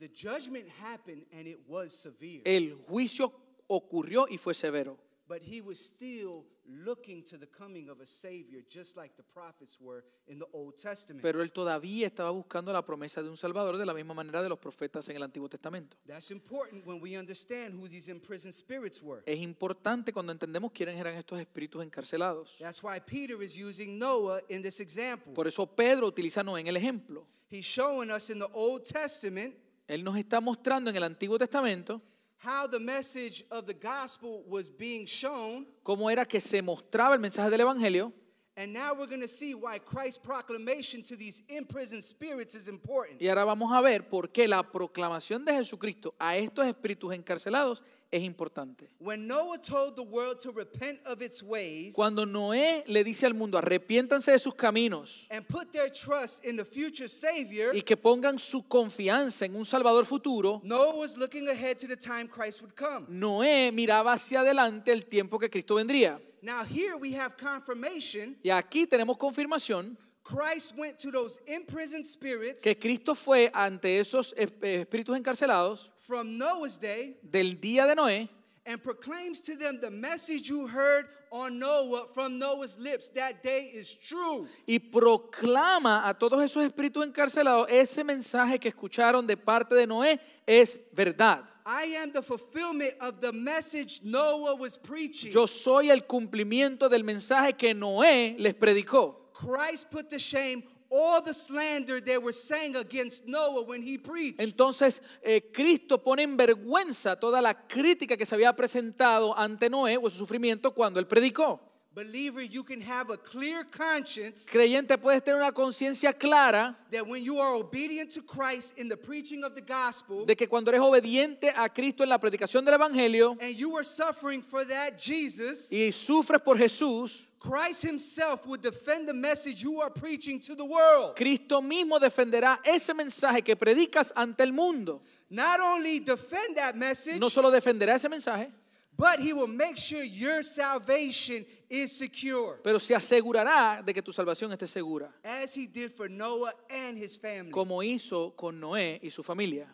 The judgment happened, and it was severe. El juicio ocurrió y fue severo, But he was still looking to the coming of a Savior, just like the prophets were in the Old Testament. pero él todavía estaba buscando la promesa de un Salvador de la misma manera de los profetas en el Antiguo Testamento. That's important when we understand who these imprisoned spirits were. Es importante cuando entendemos quiénes eran estos espíritus encarcelados. That's why Peter is using Noah in this example. Por eso Pedro utiliza a Noé en el ejemplo. He's showing us in the Old Testament Él nos está mostrando en el Antiguo Testamento how the message of the gospel was being shown. cómo era que se mostraba el mensaje del Evangelio. And now we're going to see why Christ's proclamation to these imprisoned spirits is important. Y ahora vamos a ver por qué la proclamación de Jesucristo a estos espíritus encarcelados es importante. When Noah told the world to repent of its ways Cuando Noé le dice al mundo, arrepiéntanse de sus caminos and put their trust in the future Savior, y que pongan su confianza en un Salvador futuro, Noah was looking ahead to the time Christ would come. Noé miraba hacia adelante el tiempo que Cristo vendría. Now, here we have confirmation Y aquí tenemos confirmación Christ went to those imprisoned spirits que Cristo fue ante esos eh, espíritus encarcelados from Noah's day del día de Noé and proclaims to them the message you heard on Noah from Noah's lips. That day is true. y proclama a todos esos espíritus encarcelados ese mensaje que escucharon de parte de Noé es verdad. I am the fulfillment of the message Noah was preaching. Yo soy el cumplimiento del mensaje que Noé les predicó. Christ put to shame all the slander they were saying against Noah when he preached. Entonces, eh, Cristo pone en vergüenza toda la crítica que se había presentado ante Noé o su sufrimiento cuando él predicó. Believer, you can have a clear conscience Creyente, puedes tener una conciencia clara that when you are obedient to Christ in the preaching of the gospel de que cuando eres obediente a Cristo en la predicación del Evangelio and you are suffering for that Jesus, y sufres por Jesús, Christ himself would defend the message you are preaching to the world. Cristo mismo defenderá ese mensaje que predicas ante el mundo. Not only defend that message, No solo defenderá ese mensaje, but he will make sure your salvation is secure, pero se asegurará de que tu salvación esté segura, as he did for Noah and his family. como hizo con Noé y su familia.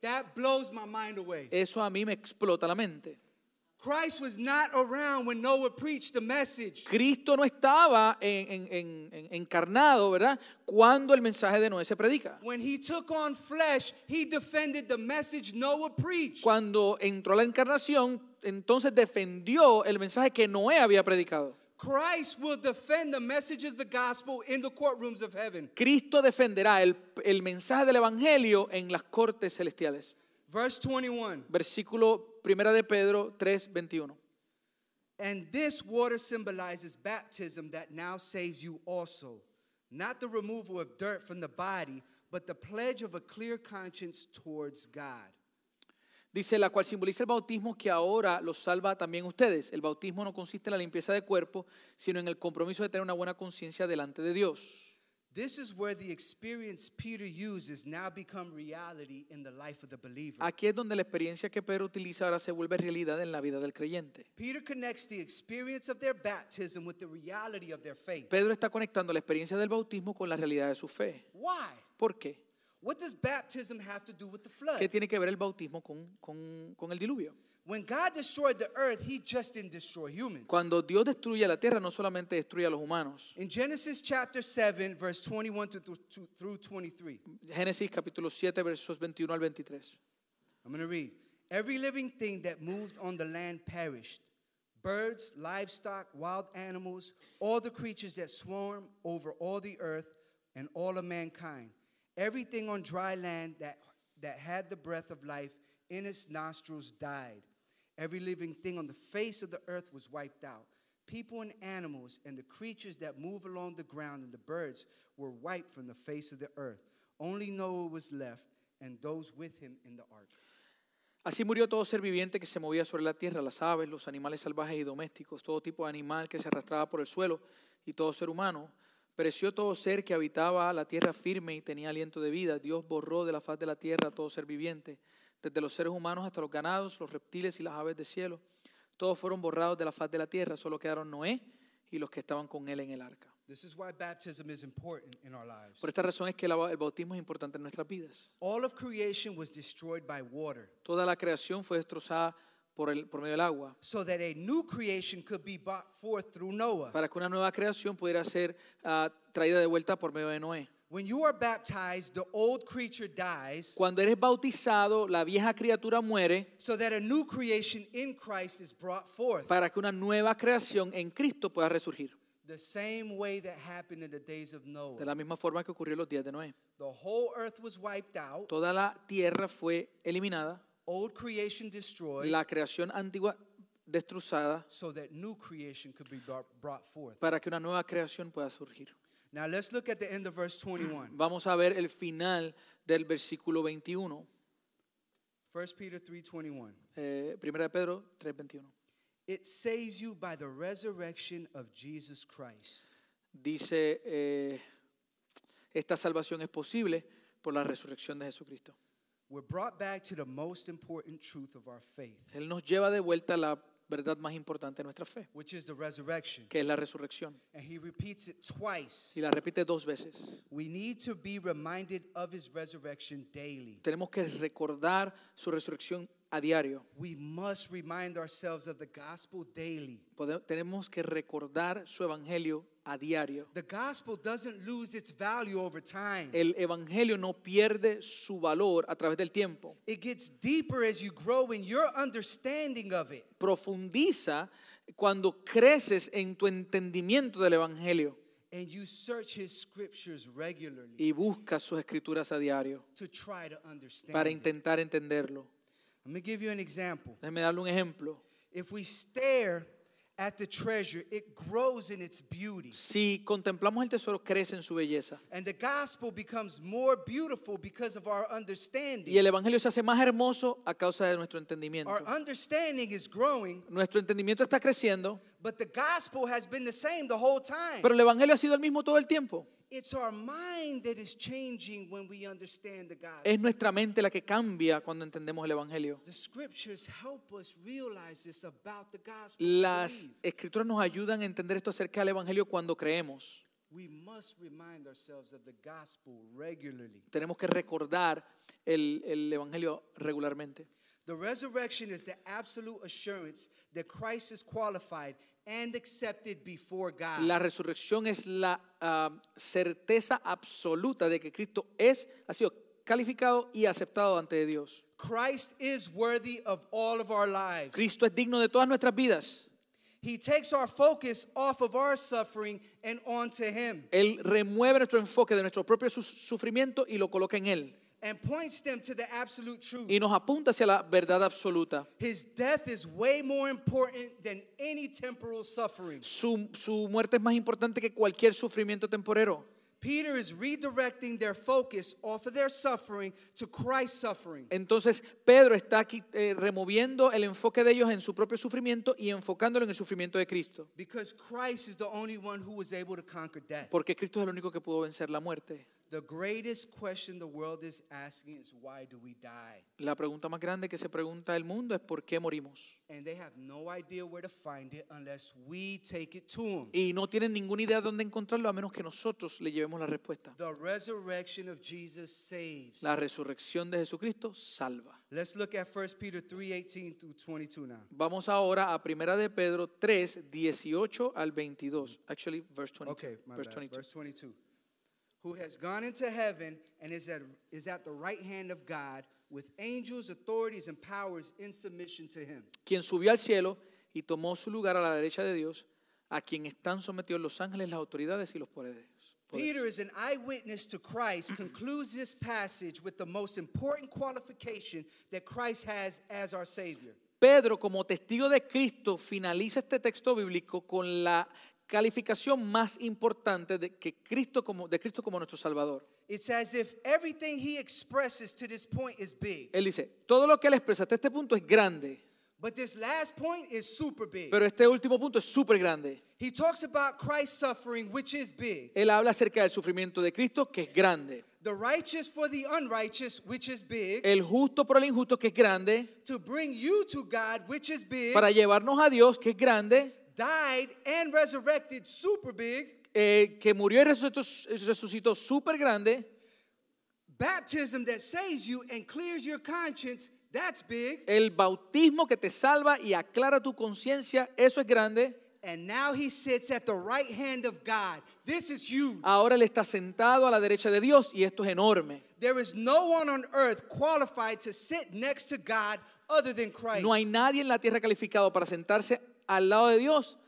That blows my mind away. Eso a mí me explota la mente. Christ was not around when Noah preached the message. Cristo no estaba en- en- en- en- encarnado, ¿verdad? Cuando el mensaje de Noé se predica. When he took on flesh, he defended the message Noah preached. Cuando entró la encarnación, entonces defendió el mensaje que Noé había predicado. Christ will defend the message of the gospel in the courtrooms of heaven. Cristo defenderá el, el mensaje del Evangelio en las cortes celestiales. Verse 21. Versículo 1 de Pedro 3, 21. And this water symbolizes baptism that now saves you also. Not the removal of dirt from the body, but the pledge of a clear conscience towards God. Dice, la cual simboliza el bautismo que ahora los salva también ustedes. El bautismo no consiste en la limpieza de cuerpo, sino en el compromiso de tener una buena conciencia delante de Dios. This is where the experience Peter uses now become reality in the life of the believer. Aquí es donde la experiencia que Pedro utiliza ahora se vuelve realidad en la vida del creyente. Peter connects the experience of their baptism with the reality of their faith. Pedro está conectando la experiencia del bautismo con la realidad de su fe. Why? ¿Por qué? What does baptism have to do with the flood? ¿Qué tiene que ver el bautismo con, con- con el diluvio? When God destroyed the earth, he just didn't destroy humans. Cuando Dios destruye la tierra, no solamente destruye a los humanos. In Genesis chapter 7, verse 21 to, to- through 23, Génesis capítulo 7, versos 21 al 23. I'm going to read. Every living thing that moved on the land perished birds, livestock, wild animals, all the creatures that swarm over all the earth, and all of mankind. Everything on dry land that, that had the breath of life in its nostrils died. Every living thing on the face of the earth was wiped out. People and animals and the creatures that move along the ground and the birds were wiped from the face of the earth. Only Noah was left and those with him in the ark. Así murió todo ser viviente que se movía sobre la tierra, las aves, los animales salvajes y domésticos, todo tipo de animal que se arrastraba por el suelo y todo ser humano. Pereció todo ser que habitaba la tierra firme y tenía aliento de vida. Dios borró de la faz de la tierra todo ser viviente, desde los seres humanos hasta los ganados, los reptiles y las aves de cielo. Todos fueron borrados de la faz de la tierra, solo quedaron Noé y los que estaban con él en el arca. This is why baptism is important in our lives. Por esta razón es que el bautismo es importante en nuestras vidas. All of creation was destroyed by water Toda la creación fue destrozada por, el, por medio del agua. so that a new creation could be brought forth through Noah. para que una nueva creación pudiera ser ah, traída de vuelta por medio de Noé. When you are baptized, the old creature dies Cuando eres bautizado, la vieja criatura muere so that a new creation in Christ is brought forth. para que una nueva creación en Cristo pueda resurgir. The same way that happened in the days of De Noah. la misma forma que ocurrió en los días de Noé. The whole earth was wiped out, Toda la tierra fue eliminada, old creation destroyed, la creación antigua destrozada so that new creation could be brought- brought forth. para que una nueva creación pueda surgir. Now let's look at the end of verse 21. Vamos a ver el final del versículo 21, 1 Peter 3:21. eh, 1 de Pedro 3:21. It saves you by the resurrection of Jesus Christ. Dice, eh, esta salvación es posible por la resurrección de Jesucristo. We're brought back to the most important truth of our faith, Él nos lleva de vuelta a la verdad más importante de nuestra fe, which is the resurrection. que es la resurrección. And he repeats it twice. Y la repite dos veces. We need to be reminded of his resurrection daily. Tenemos que recordar su resurrección a diario. We must remind ourselves of the gospel daily. Tenemos que recordar su evangelio a diario. The gospel doesn't lose its value over time. El evangelio no pierde su valor a través del tiempo. It gets deeper as you grow in your understanding of it. Profundiza cuando creces en tu entendimiento del evangelio And you search his scriptures regularly y buscas sus escrituras a diario to try to understand. para intentar entenderlo. Let me give you an example. Déjeme darle un ejemplo. If we stare at the treasure, it grows in its beauty. Si contemplamos el tesoro, crece en su belleza. And the gospel becomes more beautiful because of our understanding. Y el evangelio se hace más hermoso a causa de nuestro entendimiento. Our understanding is growing, Nuestro entendimiento está creciendo, But the gospel has been the same the whole time. Pero el Evangelio ha sido el mismo todo el tiempo. It's our mind that is changing when we understand the gospel. Es nuestra mente la que cambia cuando entendemos el Evangelio. The scriptures help us realize this about the gospel. Las escrituras nos ayudan a entender esto acerca del Evangelio cuando creemos. We must remind ourselves of the gospel regularly. Tenemos que recordar el, el Evangelio regularmente. The resurrection is the absolute assurance that Christ is qualified and accepted before God. La resurrección es la ah, certeza absoluta de que Cristo es, ha sido calificado y aceptado ante Dios. Christ is worthy of all of our lives. Cristo es digno de todas nuestras vidas. He takes our focus off of our suffering and onto Him Él remueve nuestro enfoque de nuestro propio su- sufrimiento y lo coloca en Él. And points them to the absolute truth. Y nos apunta hacia la verdad absoluta. His death is way more important than any temporal suffering. Su, su muerte es más importante que cualquier sufrimiento temporero. Peter is redirecting their focus off of their suffering to Christ's suffering. Entonces Pedro está aquí eh, removiendo el enfoque de ellos en su propio sufrimiento y enfocándolo en el sufrimiento de Cristo. Because Christ is the only one who was able to conquer death. Porque Cristo es el único que pudo vencer la muerte. The greatest question the world is asking is why do we die? La pregunta más grande que se pregunta el mundo es ¿por qué morimos? And they have no idea where to find it unless we take it to them. Y no tienen ninguna idea de dónde encontrarlo a menos que nosotros le llevemos la respuesta. The resurrection of Jesus saves. La resurrección de Jesucristo salva. Let's look at 1 Peter 3:18 through 22 now. Vamos ahora a Primera de Pedro 3, 18 al 22. Actually, verse 22. Okay, my verse bad. 22. Verse 22. Who has gone into heaven and is at, is at the right hand of God with angels, authorities, and powers in submission to him. Quien subió al cielo y tomó su lugar a la derecha de Dios, a quien están sometidos los ángeles, las autoridades y los poderes. Peter is an eyewitness to Christ, concludes this passage with the most important qualification that Christ has as our Savior. Pedro, como testigo de Cristo, finaliza este texto bíblico con la calificación más importante de, que Cristo como, de Cristo como nuestro Salvador. It's as if everything he expresses to this point is big, Él dice, todo lo que él expresa hasta este punto es grande, but this last point is super big. pero este último punto es súper grande. He talks about Christ's suffering, which is big. Él habla acerca del sufrimiento de Cristo, que es grande. The righteous for the unrighteous, which is big. El justo por el injusto, que es grande. To bring you to God, which is big. Para llevarnos a Dios, que es grande. Died and resurrected, super big. eh, que murió y resucitó, resucitó súper grande. Baptism that saves you and clears your conscience, that's big. El bautismo que te salva y aclara tu conciencia, eso es grande. And now he sits at the right hand of God. This is huge. Ahora él está sentado a la derecha de Dios y esto es enorme. There is no one on earth qualified to sit next to God other than Christ. No hay nadie en la tierra calificado para sentarse al lado de Dios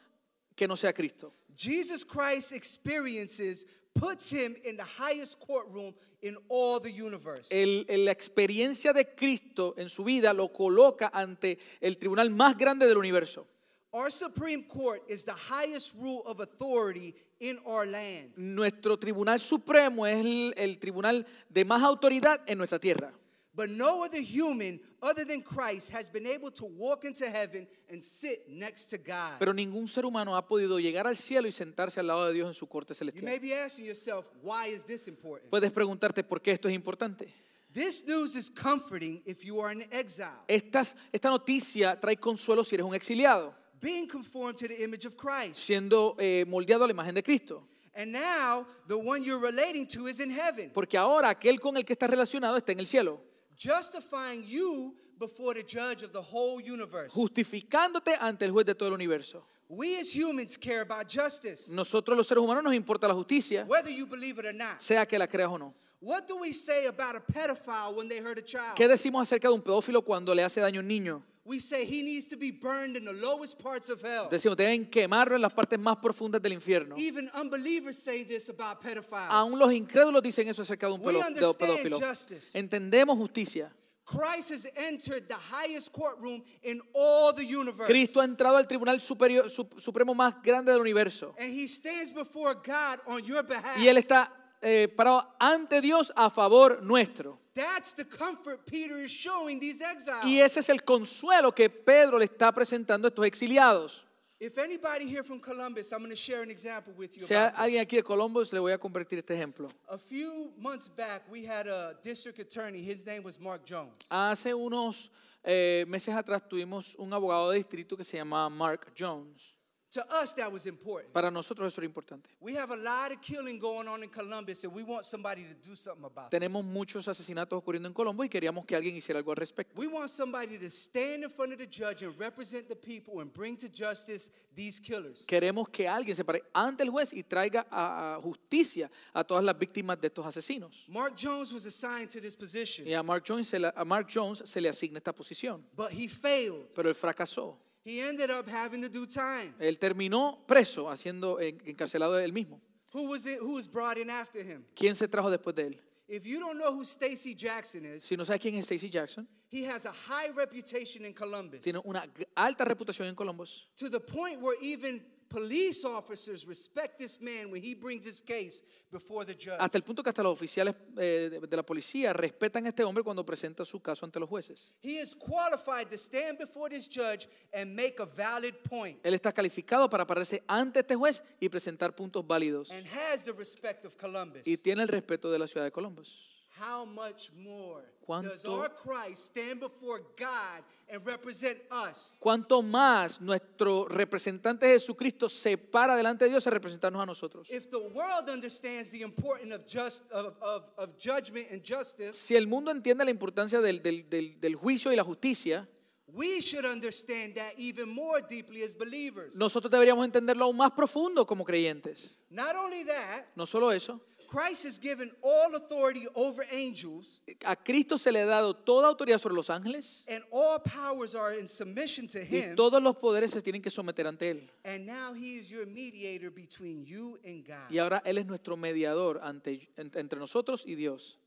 que no sea Cristo. Jesus Christ experiences puts him in the highest courtroom in all the universe. El- la experiencia de Cristo en su vida lo coloca ante el tribunal más grande del universo. Our Supreme Court is the highest rule of authority in our land. Nuestro tribunal supremo es el, el tribunal de más autoridad en nuestra tierra. But no other human other than Christ has been able to walk into heaven and sit next to God. Pero ningún ser humano ha podido llegar al cielo y sentarse al lado de Dios en su corte You may celestial. be asking yourself, why is this important? Puedes preguntarte por qué esto es importante. This news is comforting if you are in exile, Estas- esta noticia trae consuelo si eres un exiliado, being conformed to the image of Christ. siendo eh, moldeado a la imagen de Cristo. And now the one you're relating to is in heaven, Porque ahora aquel con el que estás relacionado está en el cielo, justifying you before the judge of the whole universe. justificándote ante el juez de todo el universo. We as humans care about justice, Nosotros los seres humanos nos importa la justicia, whether you believe it or not. sea que la creas o no. What do we say about a pedophile when they hurt a child? ¿Qué decimos acerca de un pedófilo cuando le hace daño a un niño? We say he needs to be burned in the lowest parts of hell. Decimos, deben quemarlo en las partes más profundas del infierno. Even unbelievers say this about pedophiles. Aún los incrédulos dicen eso acerca de un We understand pedófilo. justice. Entendemos justicia. Christ has entered the highest courtroom in all the universe. Cristo ha entrado al tribunal superior, supremo más grande del universo. And he stands before God on your behalf. Y Él está eh, parado ante Dios a favor nuestro. That's the comfort Peter is showing these exiles. Y ese es el consuelo que Pedro le está presentando a estos exiliados. If anybody here from Columbus, I'm going to share an example with you. Si hay alguien aquí de Columbus, le voy a convertir este ejemplo. A few months back, we had a district attorney. His name was Mark Jones. Hace unos eh, meses atrás tuvimos un abogado de distrito que se llamaba Mark Jones. To us, that was important. Para nosotros eso era importante. We have a lot of killing going on in Columbus, and we want somebody to do something about Tenemos muchos asesinatos ocurriendo en Colombo y queríamos que alguien hiciera algo al respecto. We want somebody to stand in front of the judge and represent the people and bring to justice these killers. Queremos que alguien se pare ante el juez y traiga a, a justicia a todas las víctimas de estos asesinos. Mark Jones was assigned to this position, Y a Mark Jones se le, a Mark Jones se le asigna esta posición, but he failed. pero él fracasó. He ended up having to do time. Él terminó preso, haciendo encarcelado él mismo. Who was it? Who was brought in after him? ¿Quién se trajo después de él? If you don't know who Stacy Jackson is, Si no sabes quién es Stacy Jackson, he has a high reputation in Columbus tiene una alta reputación en Columbus, to the point where even police officers respect this man when he brings his case before the judge. hasta el punto que hasta los oficiales eh, de, de la policía respetan a este hombre cuando presenta su caso ante los jueces. He is qualified to stand before this judge and make a valid point Él está calificado para pararse ante este juez y presentar puntos válidos and has the respect of Columbus. y tiene el respeto de la ciudad de Columbus. How much more does ¿Cuánto- our Christ stand before God and represent us? Cuanto más nuestro representante Jesucristo se para delante de Dios a representarnos a nosotros. If the world understands the importance of, just, of, of, of judgment and justice, Si el mundo entiende la importancia del, del- del- del juicio y la justicia, we should understand that even more deeply as believers. nosotros deberíamos entenderlo aún más profundo como creyentes. Not only that, No solo eso, Christ has given all authority over angels, a Cristo se le ha dado toda autoridad sobre los ángeles and all powers are in submission to y him. todos los poderes se tienen que someter ante Él. And now he is your mediator between you and God. Y ahora Él es nuestro mediador ante, en- entre nosotros y Dios.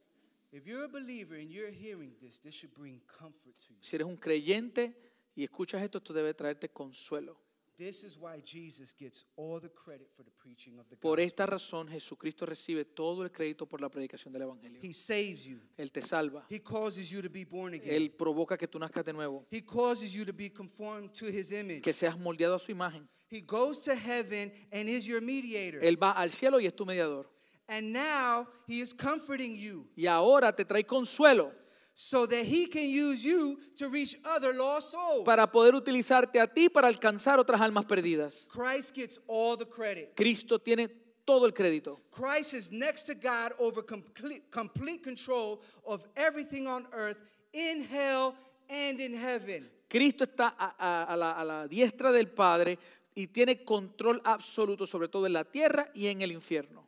If you're a believer and you're hearing this, this should bring comfort to you. Si eres un creyente y escuchas esto, esto debe traerte consuelo. This is why Jesus gets all the credit for the preaching of the Por esta razón Jesucristo recibe todo el crédito por la predicación del Evangelio. He saves you. Él te salva. He causes you to be born again. Él provoca que tú nazcas de nuevo, He causes you to be conformed to his image. que seas moldeado a su imagen. He goes to heaven and is your mediator. Él va al cielo y es tu mediador. And now he is comforting you Y ahora te trae consuelo so that he can use you to reach other lost souls. para poder utilizarte a ti para alcanzar otras almas perdidas. Christ gets all the credit. Cristo tiene todo el crédito. Christ is next to God over complete, complete control of everything on earth, in hell, and in heaven. Cristo está a, a- a la, a la diestra del Padre y tiene control absoluto sobre todo en la tierra y en el infierno.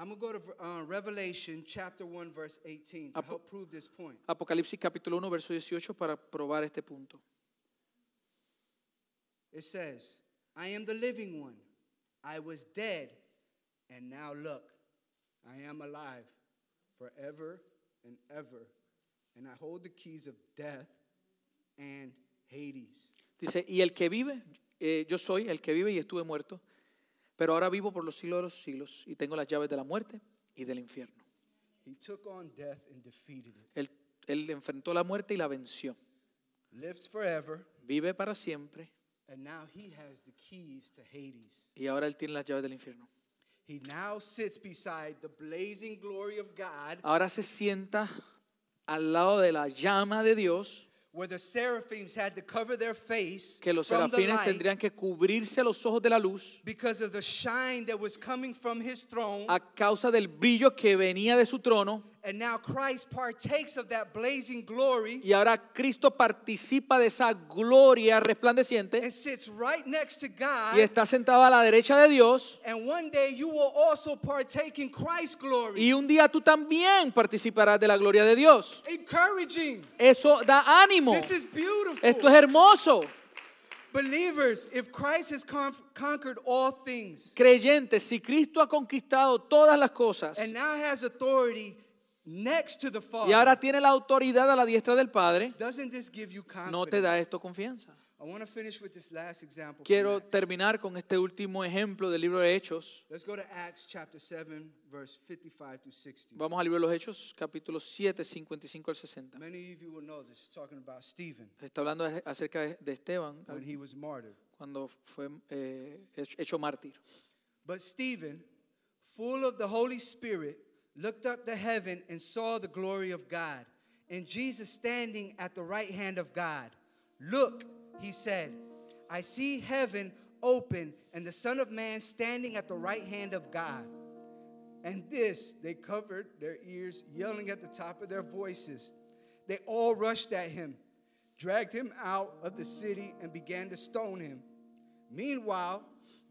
I'm going to go to uh, Revelation chapter 1, verse 18 to Apo- help prove this point. Apocalipsis capítulo 1, verso 18 para probar este punto. It says, I am the living one. I was dead, and now look, I am alive forever and ever. And I hold the keys of death and Hades. Dice, y el que vive, eh, yo soy el que vive y estuve muerto, pero ahora vivo por los siglos de los siglos y tengo las llaves de la muerte y del infierno. He took on death and defeated it. Él, él enfrentó la muerte y la venció. Lives forever, Vive para siempre and now he has the keys to Hades. y ahora él tiene las llaves del infierno. He now sits beside the blazing glory of God, Ahora se sienta al lado de la llama de Dios, where the seraphims had to cover their face que los serafines tendrían que cubrirse los ojos de la luz because of the shine that was coming from his throne. a causa del brillo que venía de su trono. And now Christ partakes of that blazing glory Y ahora Cristo participa de esa gloria resplandeciente and sits right next to God. y está sentado a la derecha de Dios. And one day you will also partake in Christ's glory. Y un día tú también participarás de la gloria de Dios. Encouraging. Eso da ánimo. This is beautiful. Esto es hermoso. Believers, if Christ has conquered all things Creyentes, si Cristo ha conquistado todas las cosas and now has authority next to the Father. y ahora tiene la autoridad a la diestra del Padre, Doesn't this give you confidence? ¿no te da esto confianza? I want to finish with this last example. Quiero terminar con este último ejemplo del libro de Hechos. Let's go to Acts chapter 7, verse 55 through 60. Vamos al libro de los Hechos, capítulo 7, 55 al 60. Many of you will know this. It's talking about Stephen Está hablando acerca de- Esteban when he was martyred. cuando fue eh, hecho mártir. But Stephen, full of the Holy Spirit, looked up to heaven and saw the glory of God, and Jesus standing at the right hand of God. Look, he said, I see heaven open and the Son of Man standing at the right hand of God. And this, they covered their ears, yelling at the top of their voices. They all rushed at him, dragged him out of the city, and began to stone him. Meanwhile,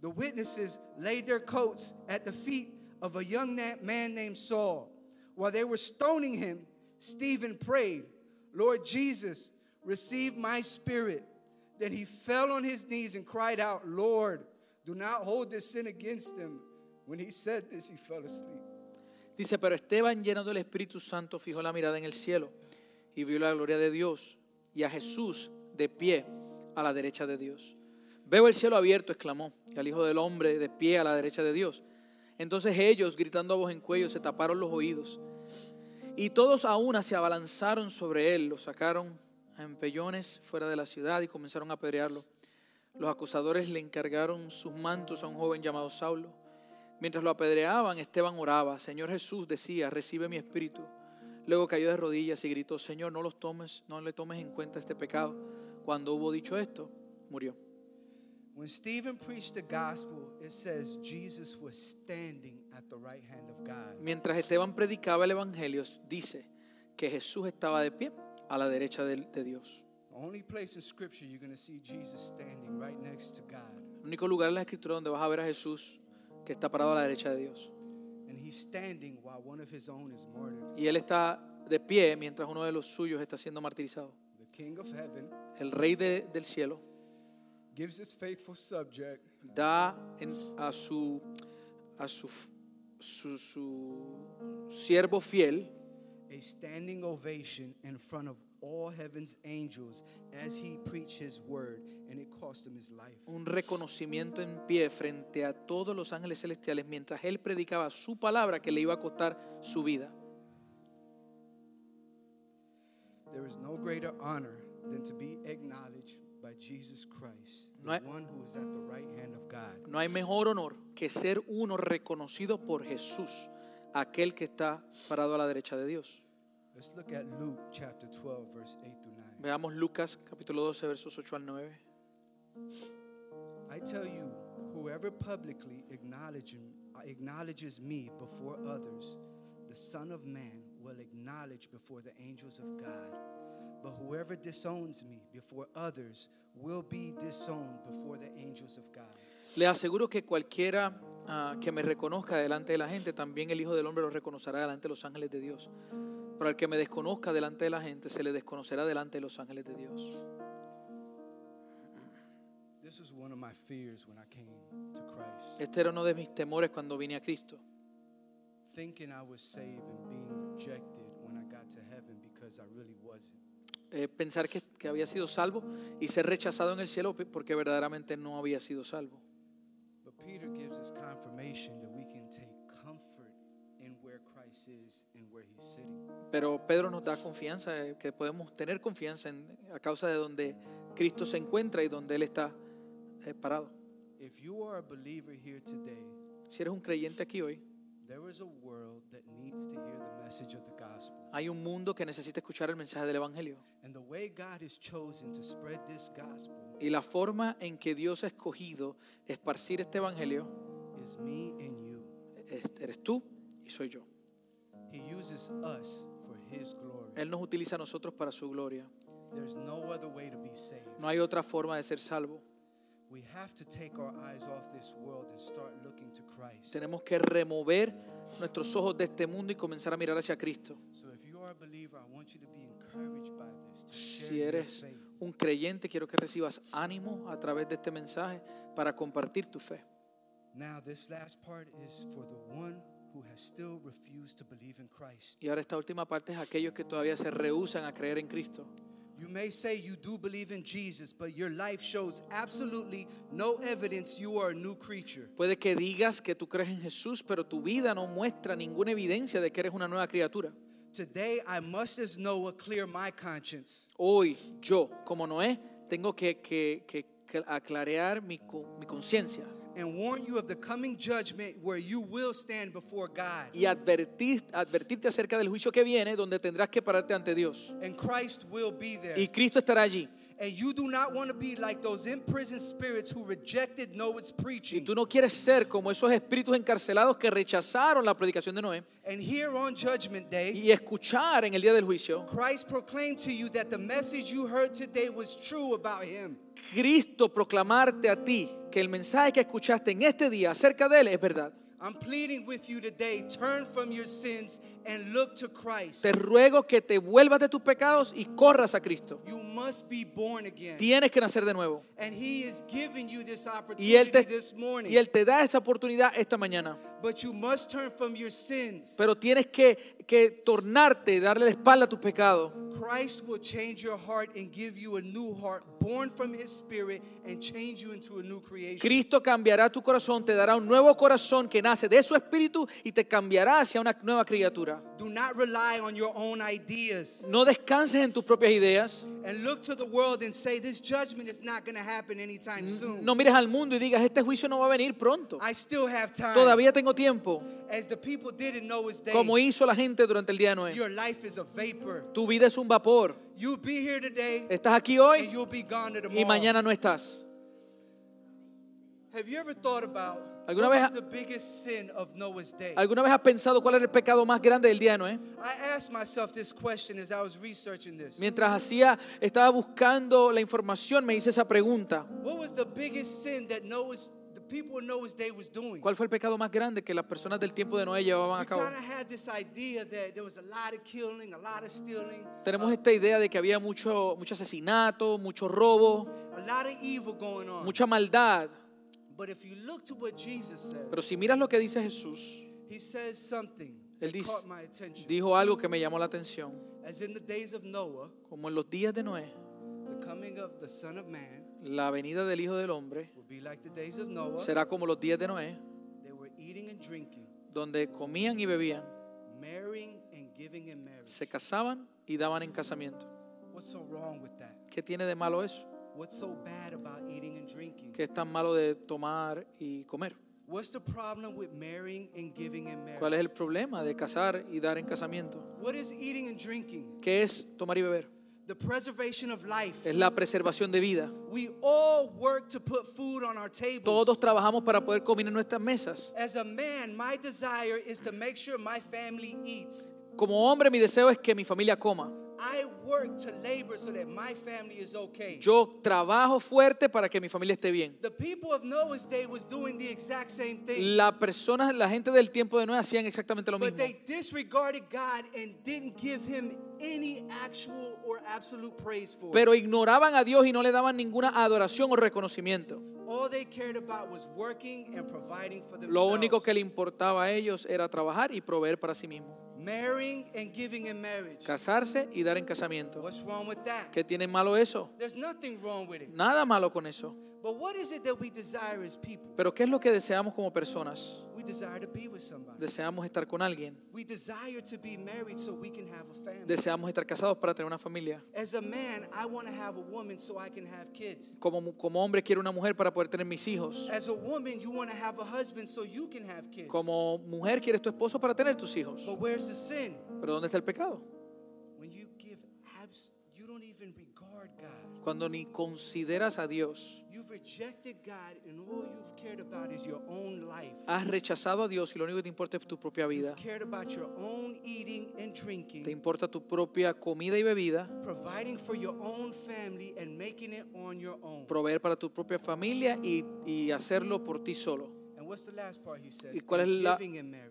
the witnesses laid their coats at the feet of a young man named Saul. While they were stoning him, Stephen prayed, Lord Jesus, receive my spirit. Then he fell on his knees and cried out, Lord, do not hold this sin against him. When he said this, he fell asleep. Dice, pero Esteban lleno del Espíritu Santo fijó la mirada en el cielo y vio la gloria de Dios y a Jesús de pie a la derecha de Dios. Veo el cielo abierto, exclamó, y al Hijo del Hombre de pie a la derecha de Dios. Entonces ellos, gritando a voz en cuello, se taparon los oídos. Y todos a una se abalanzaron sobre él, lo sacaron a empellones fuera de la ciudad y comenzaron a apedrearlo. Los acusadores le encargaron sus mantos a un joven llamado Saulo. Mientras lo apedreaban, Esteban oraba. Señor Jesús decía, recibe mi espíritu. Luego cayó de rodillas y gritó, Señor, no los tomes, no le tomes en cuenta este pecado. Cuando hubo dicho esto, murió. When Stephen preached the gospel, it says Jesus was standing at the right hand of God. Mientras Esteban predicaba el evangelio, dice que Jesús estaba de pie a la derecha de, de Dios. The only place in Scripture you're going to see Jesus standing right next to God. El único lugar en la escritura donde vas a ver a Jesús que está parado a la derecha de Dios. And he's standing while one of his own is martyred. Y él está de pie mientras uno de los suyos está siendo martirizado. The King of heaven El rey de- del cielo gives his faithful subject da en- a su a su, su, su siervo fiel a standing ovation in front of all heaven's angels as he preached his word, and it cost him his life. un reconocimiento en pie frente a todos los ángeles celestiales mientras él predicaba su palabra que le iba a costar su vida. There is no greater honor than to be acknowledged by Jesus Christ, No hay- one who is at the right hand of God. No hay mejor honor que ser uno reconocido por Jesús, aquel que está parado a la derecha de Dios. Let's look at Luke chapter 12, verse 8 through 9. Veamos Lucas capítulo 12 versos 8 al 9. I tell you, whoever publicly acknowledges me before others, the Son of Man will acknowledge before the angels of God. But whoever disowns me before others will be disowned before the angels of God. Le aseguro que cualquiera ah, que me reconozca delante de la gente, también el Hijo del Hombre lo reconocerá delante de los ángeles de Dios. Pero al que me desconozca delante de la gente, se le desconocerá delante de los ángeles de Dios. This was one of my fears when I came to Christ. Este era uno de mis temores cuando vine a Cristo. Thinking I was saved and being rejected when I got to heaven because I really wasn't. Eh, pensar que, que había sido salvo y ser rechazado en el cielo porque verdaderamente no había sido salvo. Pero Pedro nos da confianza, eh, que podemos tener confianza en, a causa de donde Cristo se encuentra y donde Él está eh, parado. If you are a believer here today, Si eres un creyente aquí hoy, hay un mundo que necesita escuchar el mensaje del Evangelio. Y la forma en que Dios ha escogido esparcir este Evangelio es- eres tú y soy yo. He uses us for his glory. Él nos utiliza a nosotros para su gloria. There's no other way to be saved. No hay otra forma de ser salvo. Tenemos que remover nuestros ojos de este mundo y comenzar a mirar hacia Cristo. So if you are a believer, I want you to be encouraged by this, to share Si eres un creyente, quiero que recibas ánimo a través de este mensaje para compartir tu fe. Now, this last part is for the one who has still refused to believe in Christ. Y ahora esta última parte es aquellos que todavía se rehusan a creer en Cristo. You may say you do believe in Jesus, but your life shows absolutely no evidence you are a new creature. Puede que digas que tú crees en Jesús, pero tu vida no muestra ninguna evidencia de que eres una nueva criatura. Today, I must, as Noah, clear my conscience. Hoy yo, como Noé, tengo que, que- que- aclarear mi, mi conciencia and warn you of the coming judgment where you will stand before God. y advertir, advertirte acerca del juicio que viene, donde tendrás que pararte ante Dios. And Christ will be there. Y Cristo estará allí. And you do not want to be like those imprisoned spirits who rejected Noah's Y preaching. tú no quieres ser como esos espíritus encarcelados que rechazaron la predicación de Noé And here on Judgment Day, y escuchar en el día del juicio. Christ proclaimed to you that the message you heard today was true about him. Cristo proclamarte a ti que el mensaje que escuchaste en este día acerca de Él es verdad. I'm pleading with you today turn from your sins and look to Christ. Te ruego que te vuelvas de tus pecados y corras a Cristo. You must be born again. Tienes que nacer de nuevo. And He is giving you this Y Él opportunity te, this morning. y él te da esta oportunidad esta mañana. But you must turn from your sins. Pero tienes que, que tornarte, darle la espalda a tus pecados. Christ will change your heart and give you a new heart, born from His Spirit, and change you into a new creation. Cristo cambiará tu corazón, te dará un nuevo corazón que nace de su espíritu y te cambiará hacia una nueva criatura. Do not rely on your own ideas No descanses en tus propias ideas. and look to the world and say, This judgment is not going to happen anytime soon. No mires al mundo y digas, este juicio no va a venir pronto. I still have time. Todavía tengo tiempo, As the people did in Noah's day, como hizo la gente durante el día de Noé. your life is a vapor. Tu vida es un vapor. You'll be here today Estás aquí and hoy you'll be gone y mañana no estás. Have you ever thought about ¿Alguna vez was ha- the biggest sin of Noah's day? ¿Alguna vez has pensado cuál era el pecado más grande del día de Noé? I asked myself this question as I was researching this. Mientras hacía, estaba buscando la información, me hice esa pregunta. What was the biggest sin that Noah's ¿Cuál fue el pecado más grande que las personas del tiempo de Noé llevaban a cabo? Tenemos esta idea de que había mucho, mucho asesinato, mucho robo, mucha maldad. But if you look to what Jesus says, Pero si miras lo que dice Jesús, he says something Él dice- caught my attention. dijo algo que me llamó la atención. As in the days of Noah, Como en los días de Noé, la venida del Hijo del Hombre será como los días de Noé, donde comían y bebían, se casaban y daban en casamiento. ¿Qué tiene de malo eso? ¿Qué es tan malo de tomar y comer? ¿Cuál es el problema de casar y dar en casamiento? ¿Qué es tomar y beber? The preservation of life. Es la preservación de vida. We all work to put food on our tables. Todos trabajamos para poder comer en nuestras mesas. As a man, my desire is to make sure my family eats. Como hombre, mi deseo es que mi familia coma. I work to labor so that my family is okay. Yo trabajo fuerte para que mi familia esté bien. The people of Noah's day was doing the exact same thing. La persona, la gente del tiempo de Noé hacían exactamente lo But mismo. they disregarded God and didn't give him any actual or absolute praise for it. Pero ignoraban a Dios y no le daban ninguna adoración o reconocimiento. All they cared about was working and providing for themselves. Lo único que le importaba a ellos era trabajar y proveer para sí mismos. Marrying and giving in marriage. Casarse y dar en casamiento. What's wrong with that? ¿Qué tiene malo eso? There's nothing wrong with it. Nada malo con eso. But what is it that we desire as people? Pero ¿qué es lo que deseamos como personas? We desire to be with somebody. Deseamos estar con alguien. We desire to be married so we can have a family. Deseamos estar casados para tener una familia. As a man, I want to have a woman so I can have kids. Como, como hombre quiero una mujer para poder tener mis hijos. As a woman, you want to have a husband so you can have kids. Como mujer quieres tu esposo para tener tus hijos. But where's the sin? Pero ¿dónde está el pecado? Cuando ni consideras a Dios. Has rechazado a Dios y lo único que te importa es tu propia vida. Te importa tu propia comida y bebida. Proveer para tu propia familia y, y hacerlo por ti solo. ¿Y cuál, es la.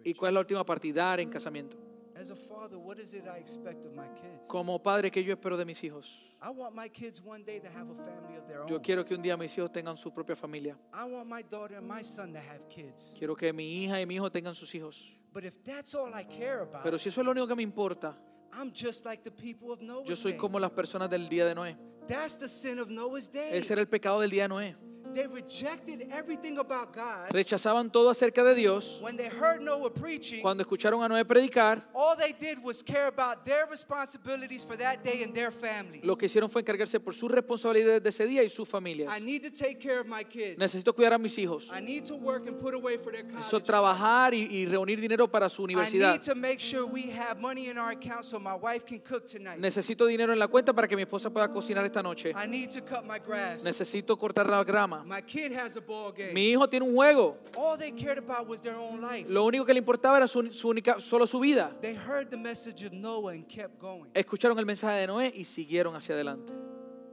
¿Y cuál es la última parte? Dar en casamiento. As a father, what is it I expect of my kids? Como padre, que yo espero de mis hijos? I want my kids one day to have a family of their own. Yo quiero que un día mis hijos tengan su propia familia. I want my daughter and my son to have kids. Quiero que mi hija y mi hijo tengan sus hijos. But if that's all I care about, Pero si eso es lo único que me importa, I'm just like the people of Noah's yo soy como las personas del día de Noé. That's the sin of Noah's day. Ese era el pecado del día de Noé. They rejected everything about God. Rechazaban todo acerca de Dios. When they heard Noah preaching, Cuando escucharon a Noé predicar, all they did was care about their responsibilities for that day and their families. lo que hicieron fue encargarse por sus responsabilidades de ese día y sus familias. I need to take care of my kids. Necesito cuidar a mis hijos. I need to work and put away for their Necesito trabajar y, y reunir dinero para su I universidad. need to make sure we have money in our account so my wife can cook tonight. Necesito dinero en la cuenta para que mi esposa pueda cocinar esta noche. I need to cut my grass. Necesito cortar la grama. My kid has a ball game. Mi hijo tiene un juego. All they cared about was their own life. Lo único que le importaba era su, su única, solo su vida. They heard the message of Noah and kept going. Escucharon el mensaje de Noé y siguieron hacia adelante.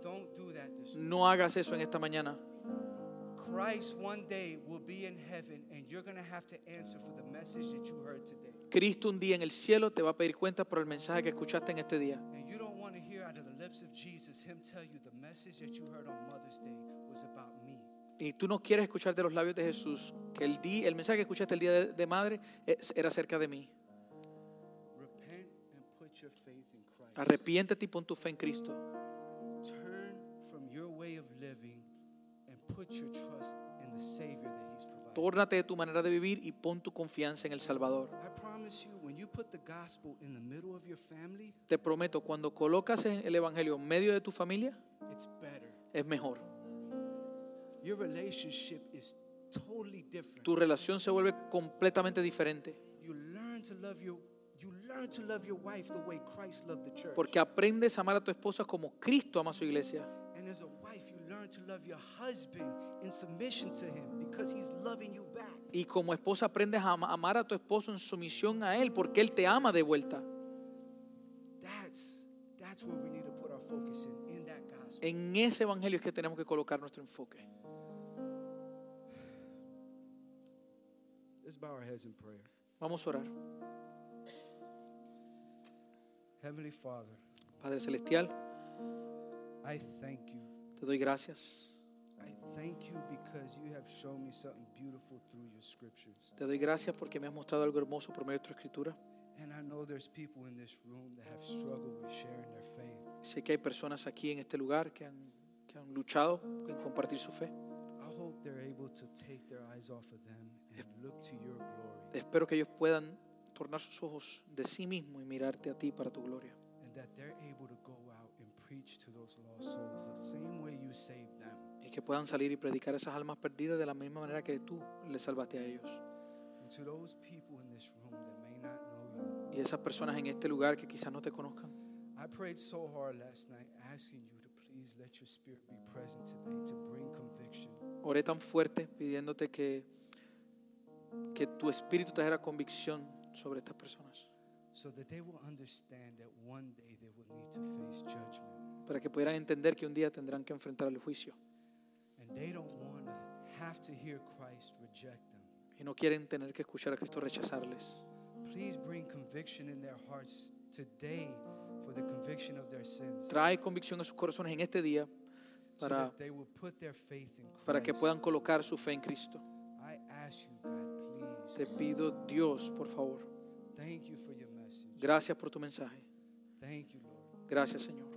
Don't do that this. No hagas eso en esta mañana. Christ one day will be in heaven and you're going to have to answer for the message that you heard today. Cristo un día en el cielo te va a pedir cuenta por el mensaje que escuchaste en este día. And you don't want to hear out of the lips of Jesus him tell you the message that you heard on Mother's Day was about me. Y tú no quieres escuchar de los labios de Jesús que el, día, el mensaje que escuchaste el día de, de madre era acerca de mí. Arrepiéntete y pon tu fe en Cristo. Turn from your way of living and put your trust in the Savior that He's provided. Tórnate de tu manera de vivir y pon tu confianza en el Salvador. I promise you, when you put the gospel in the middle of your family, Te prometo, cuando colocas el Evangelio en medio de tu familia, es mejor. Tu relación se vuelve completamente diferente. You learn to love your you learn to love your wife the way Christ loved the church. Porque aprendes a amar a tu esposa como Cristo ama a su iglesia. And as a wife, you learn to love your husband in submission to him because he's loving you back. Y como esposa aprendes a ama- amar a tu esposo en sumisión a Él porque Él te ama de vuelta. That's that's where we need to put our focus in. En ese Evangelio es que tenemos que colocar nuestro enfoque. Let's bow our heads in prayer. Vamos a orar. Heavenly Father, Padre Celestial, I thank you. te doy gracias. I thank you because you have shown me something beautiful through your scriptures. Te doy gracias porque me has mostrado algo hermoso por medio de tu escritura. And I know there's people in this room that have struggled with sharing their faith. Sé que hay personas aquí en este lugar que han, que han luchado en compartir su fe. I hope they're able to take their eyes off of them and look to your glory. Espero que ellos puedan tornar sus ojos de sí mismos y mirarte a ti para tu gloria. And that they're able to go out and preach to those lost souls the same way you saved them. Y que puedan salir y predicar a esas almas perdidas de la misma manera que tú les salvaste a ellos. And to those people Y esas personas en este lugar que quizás no te conozcan. I prayed so hard last night asking you to please let your spirit be present today to bring conviction. Oré tan fuerte pidiéndote que, que tu espíritu trajera convicción sobre estas personas. So that they will understand that one day they will need to face judgment. Para que pudieran entender que un día tendrán que enfrentar el juicio. And they don't want to have to hear Christ reject them. Y no quieren tener que escuchar a Cristo rechazarles. Please bring conviction in their hearts today for the conviction of their sins. Trae convicción a sus corazones en este día para, that they will put their faith in Christ. para que puedan colocar su fe en Cristo. I ask you, God, please. Te pido, Dios, por favor, Thank you for your message. gracias por tu mensaje. Thank you, Lord. Gracias, Señor.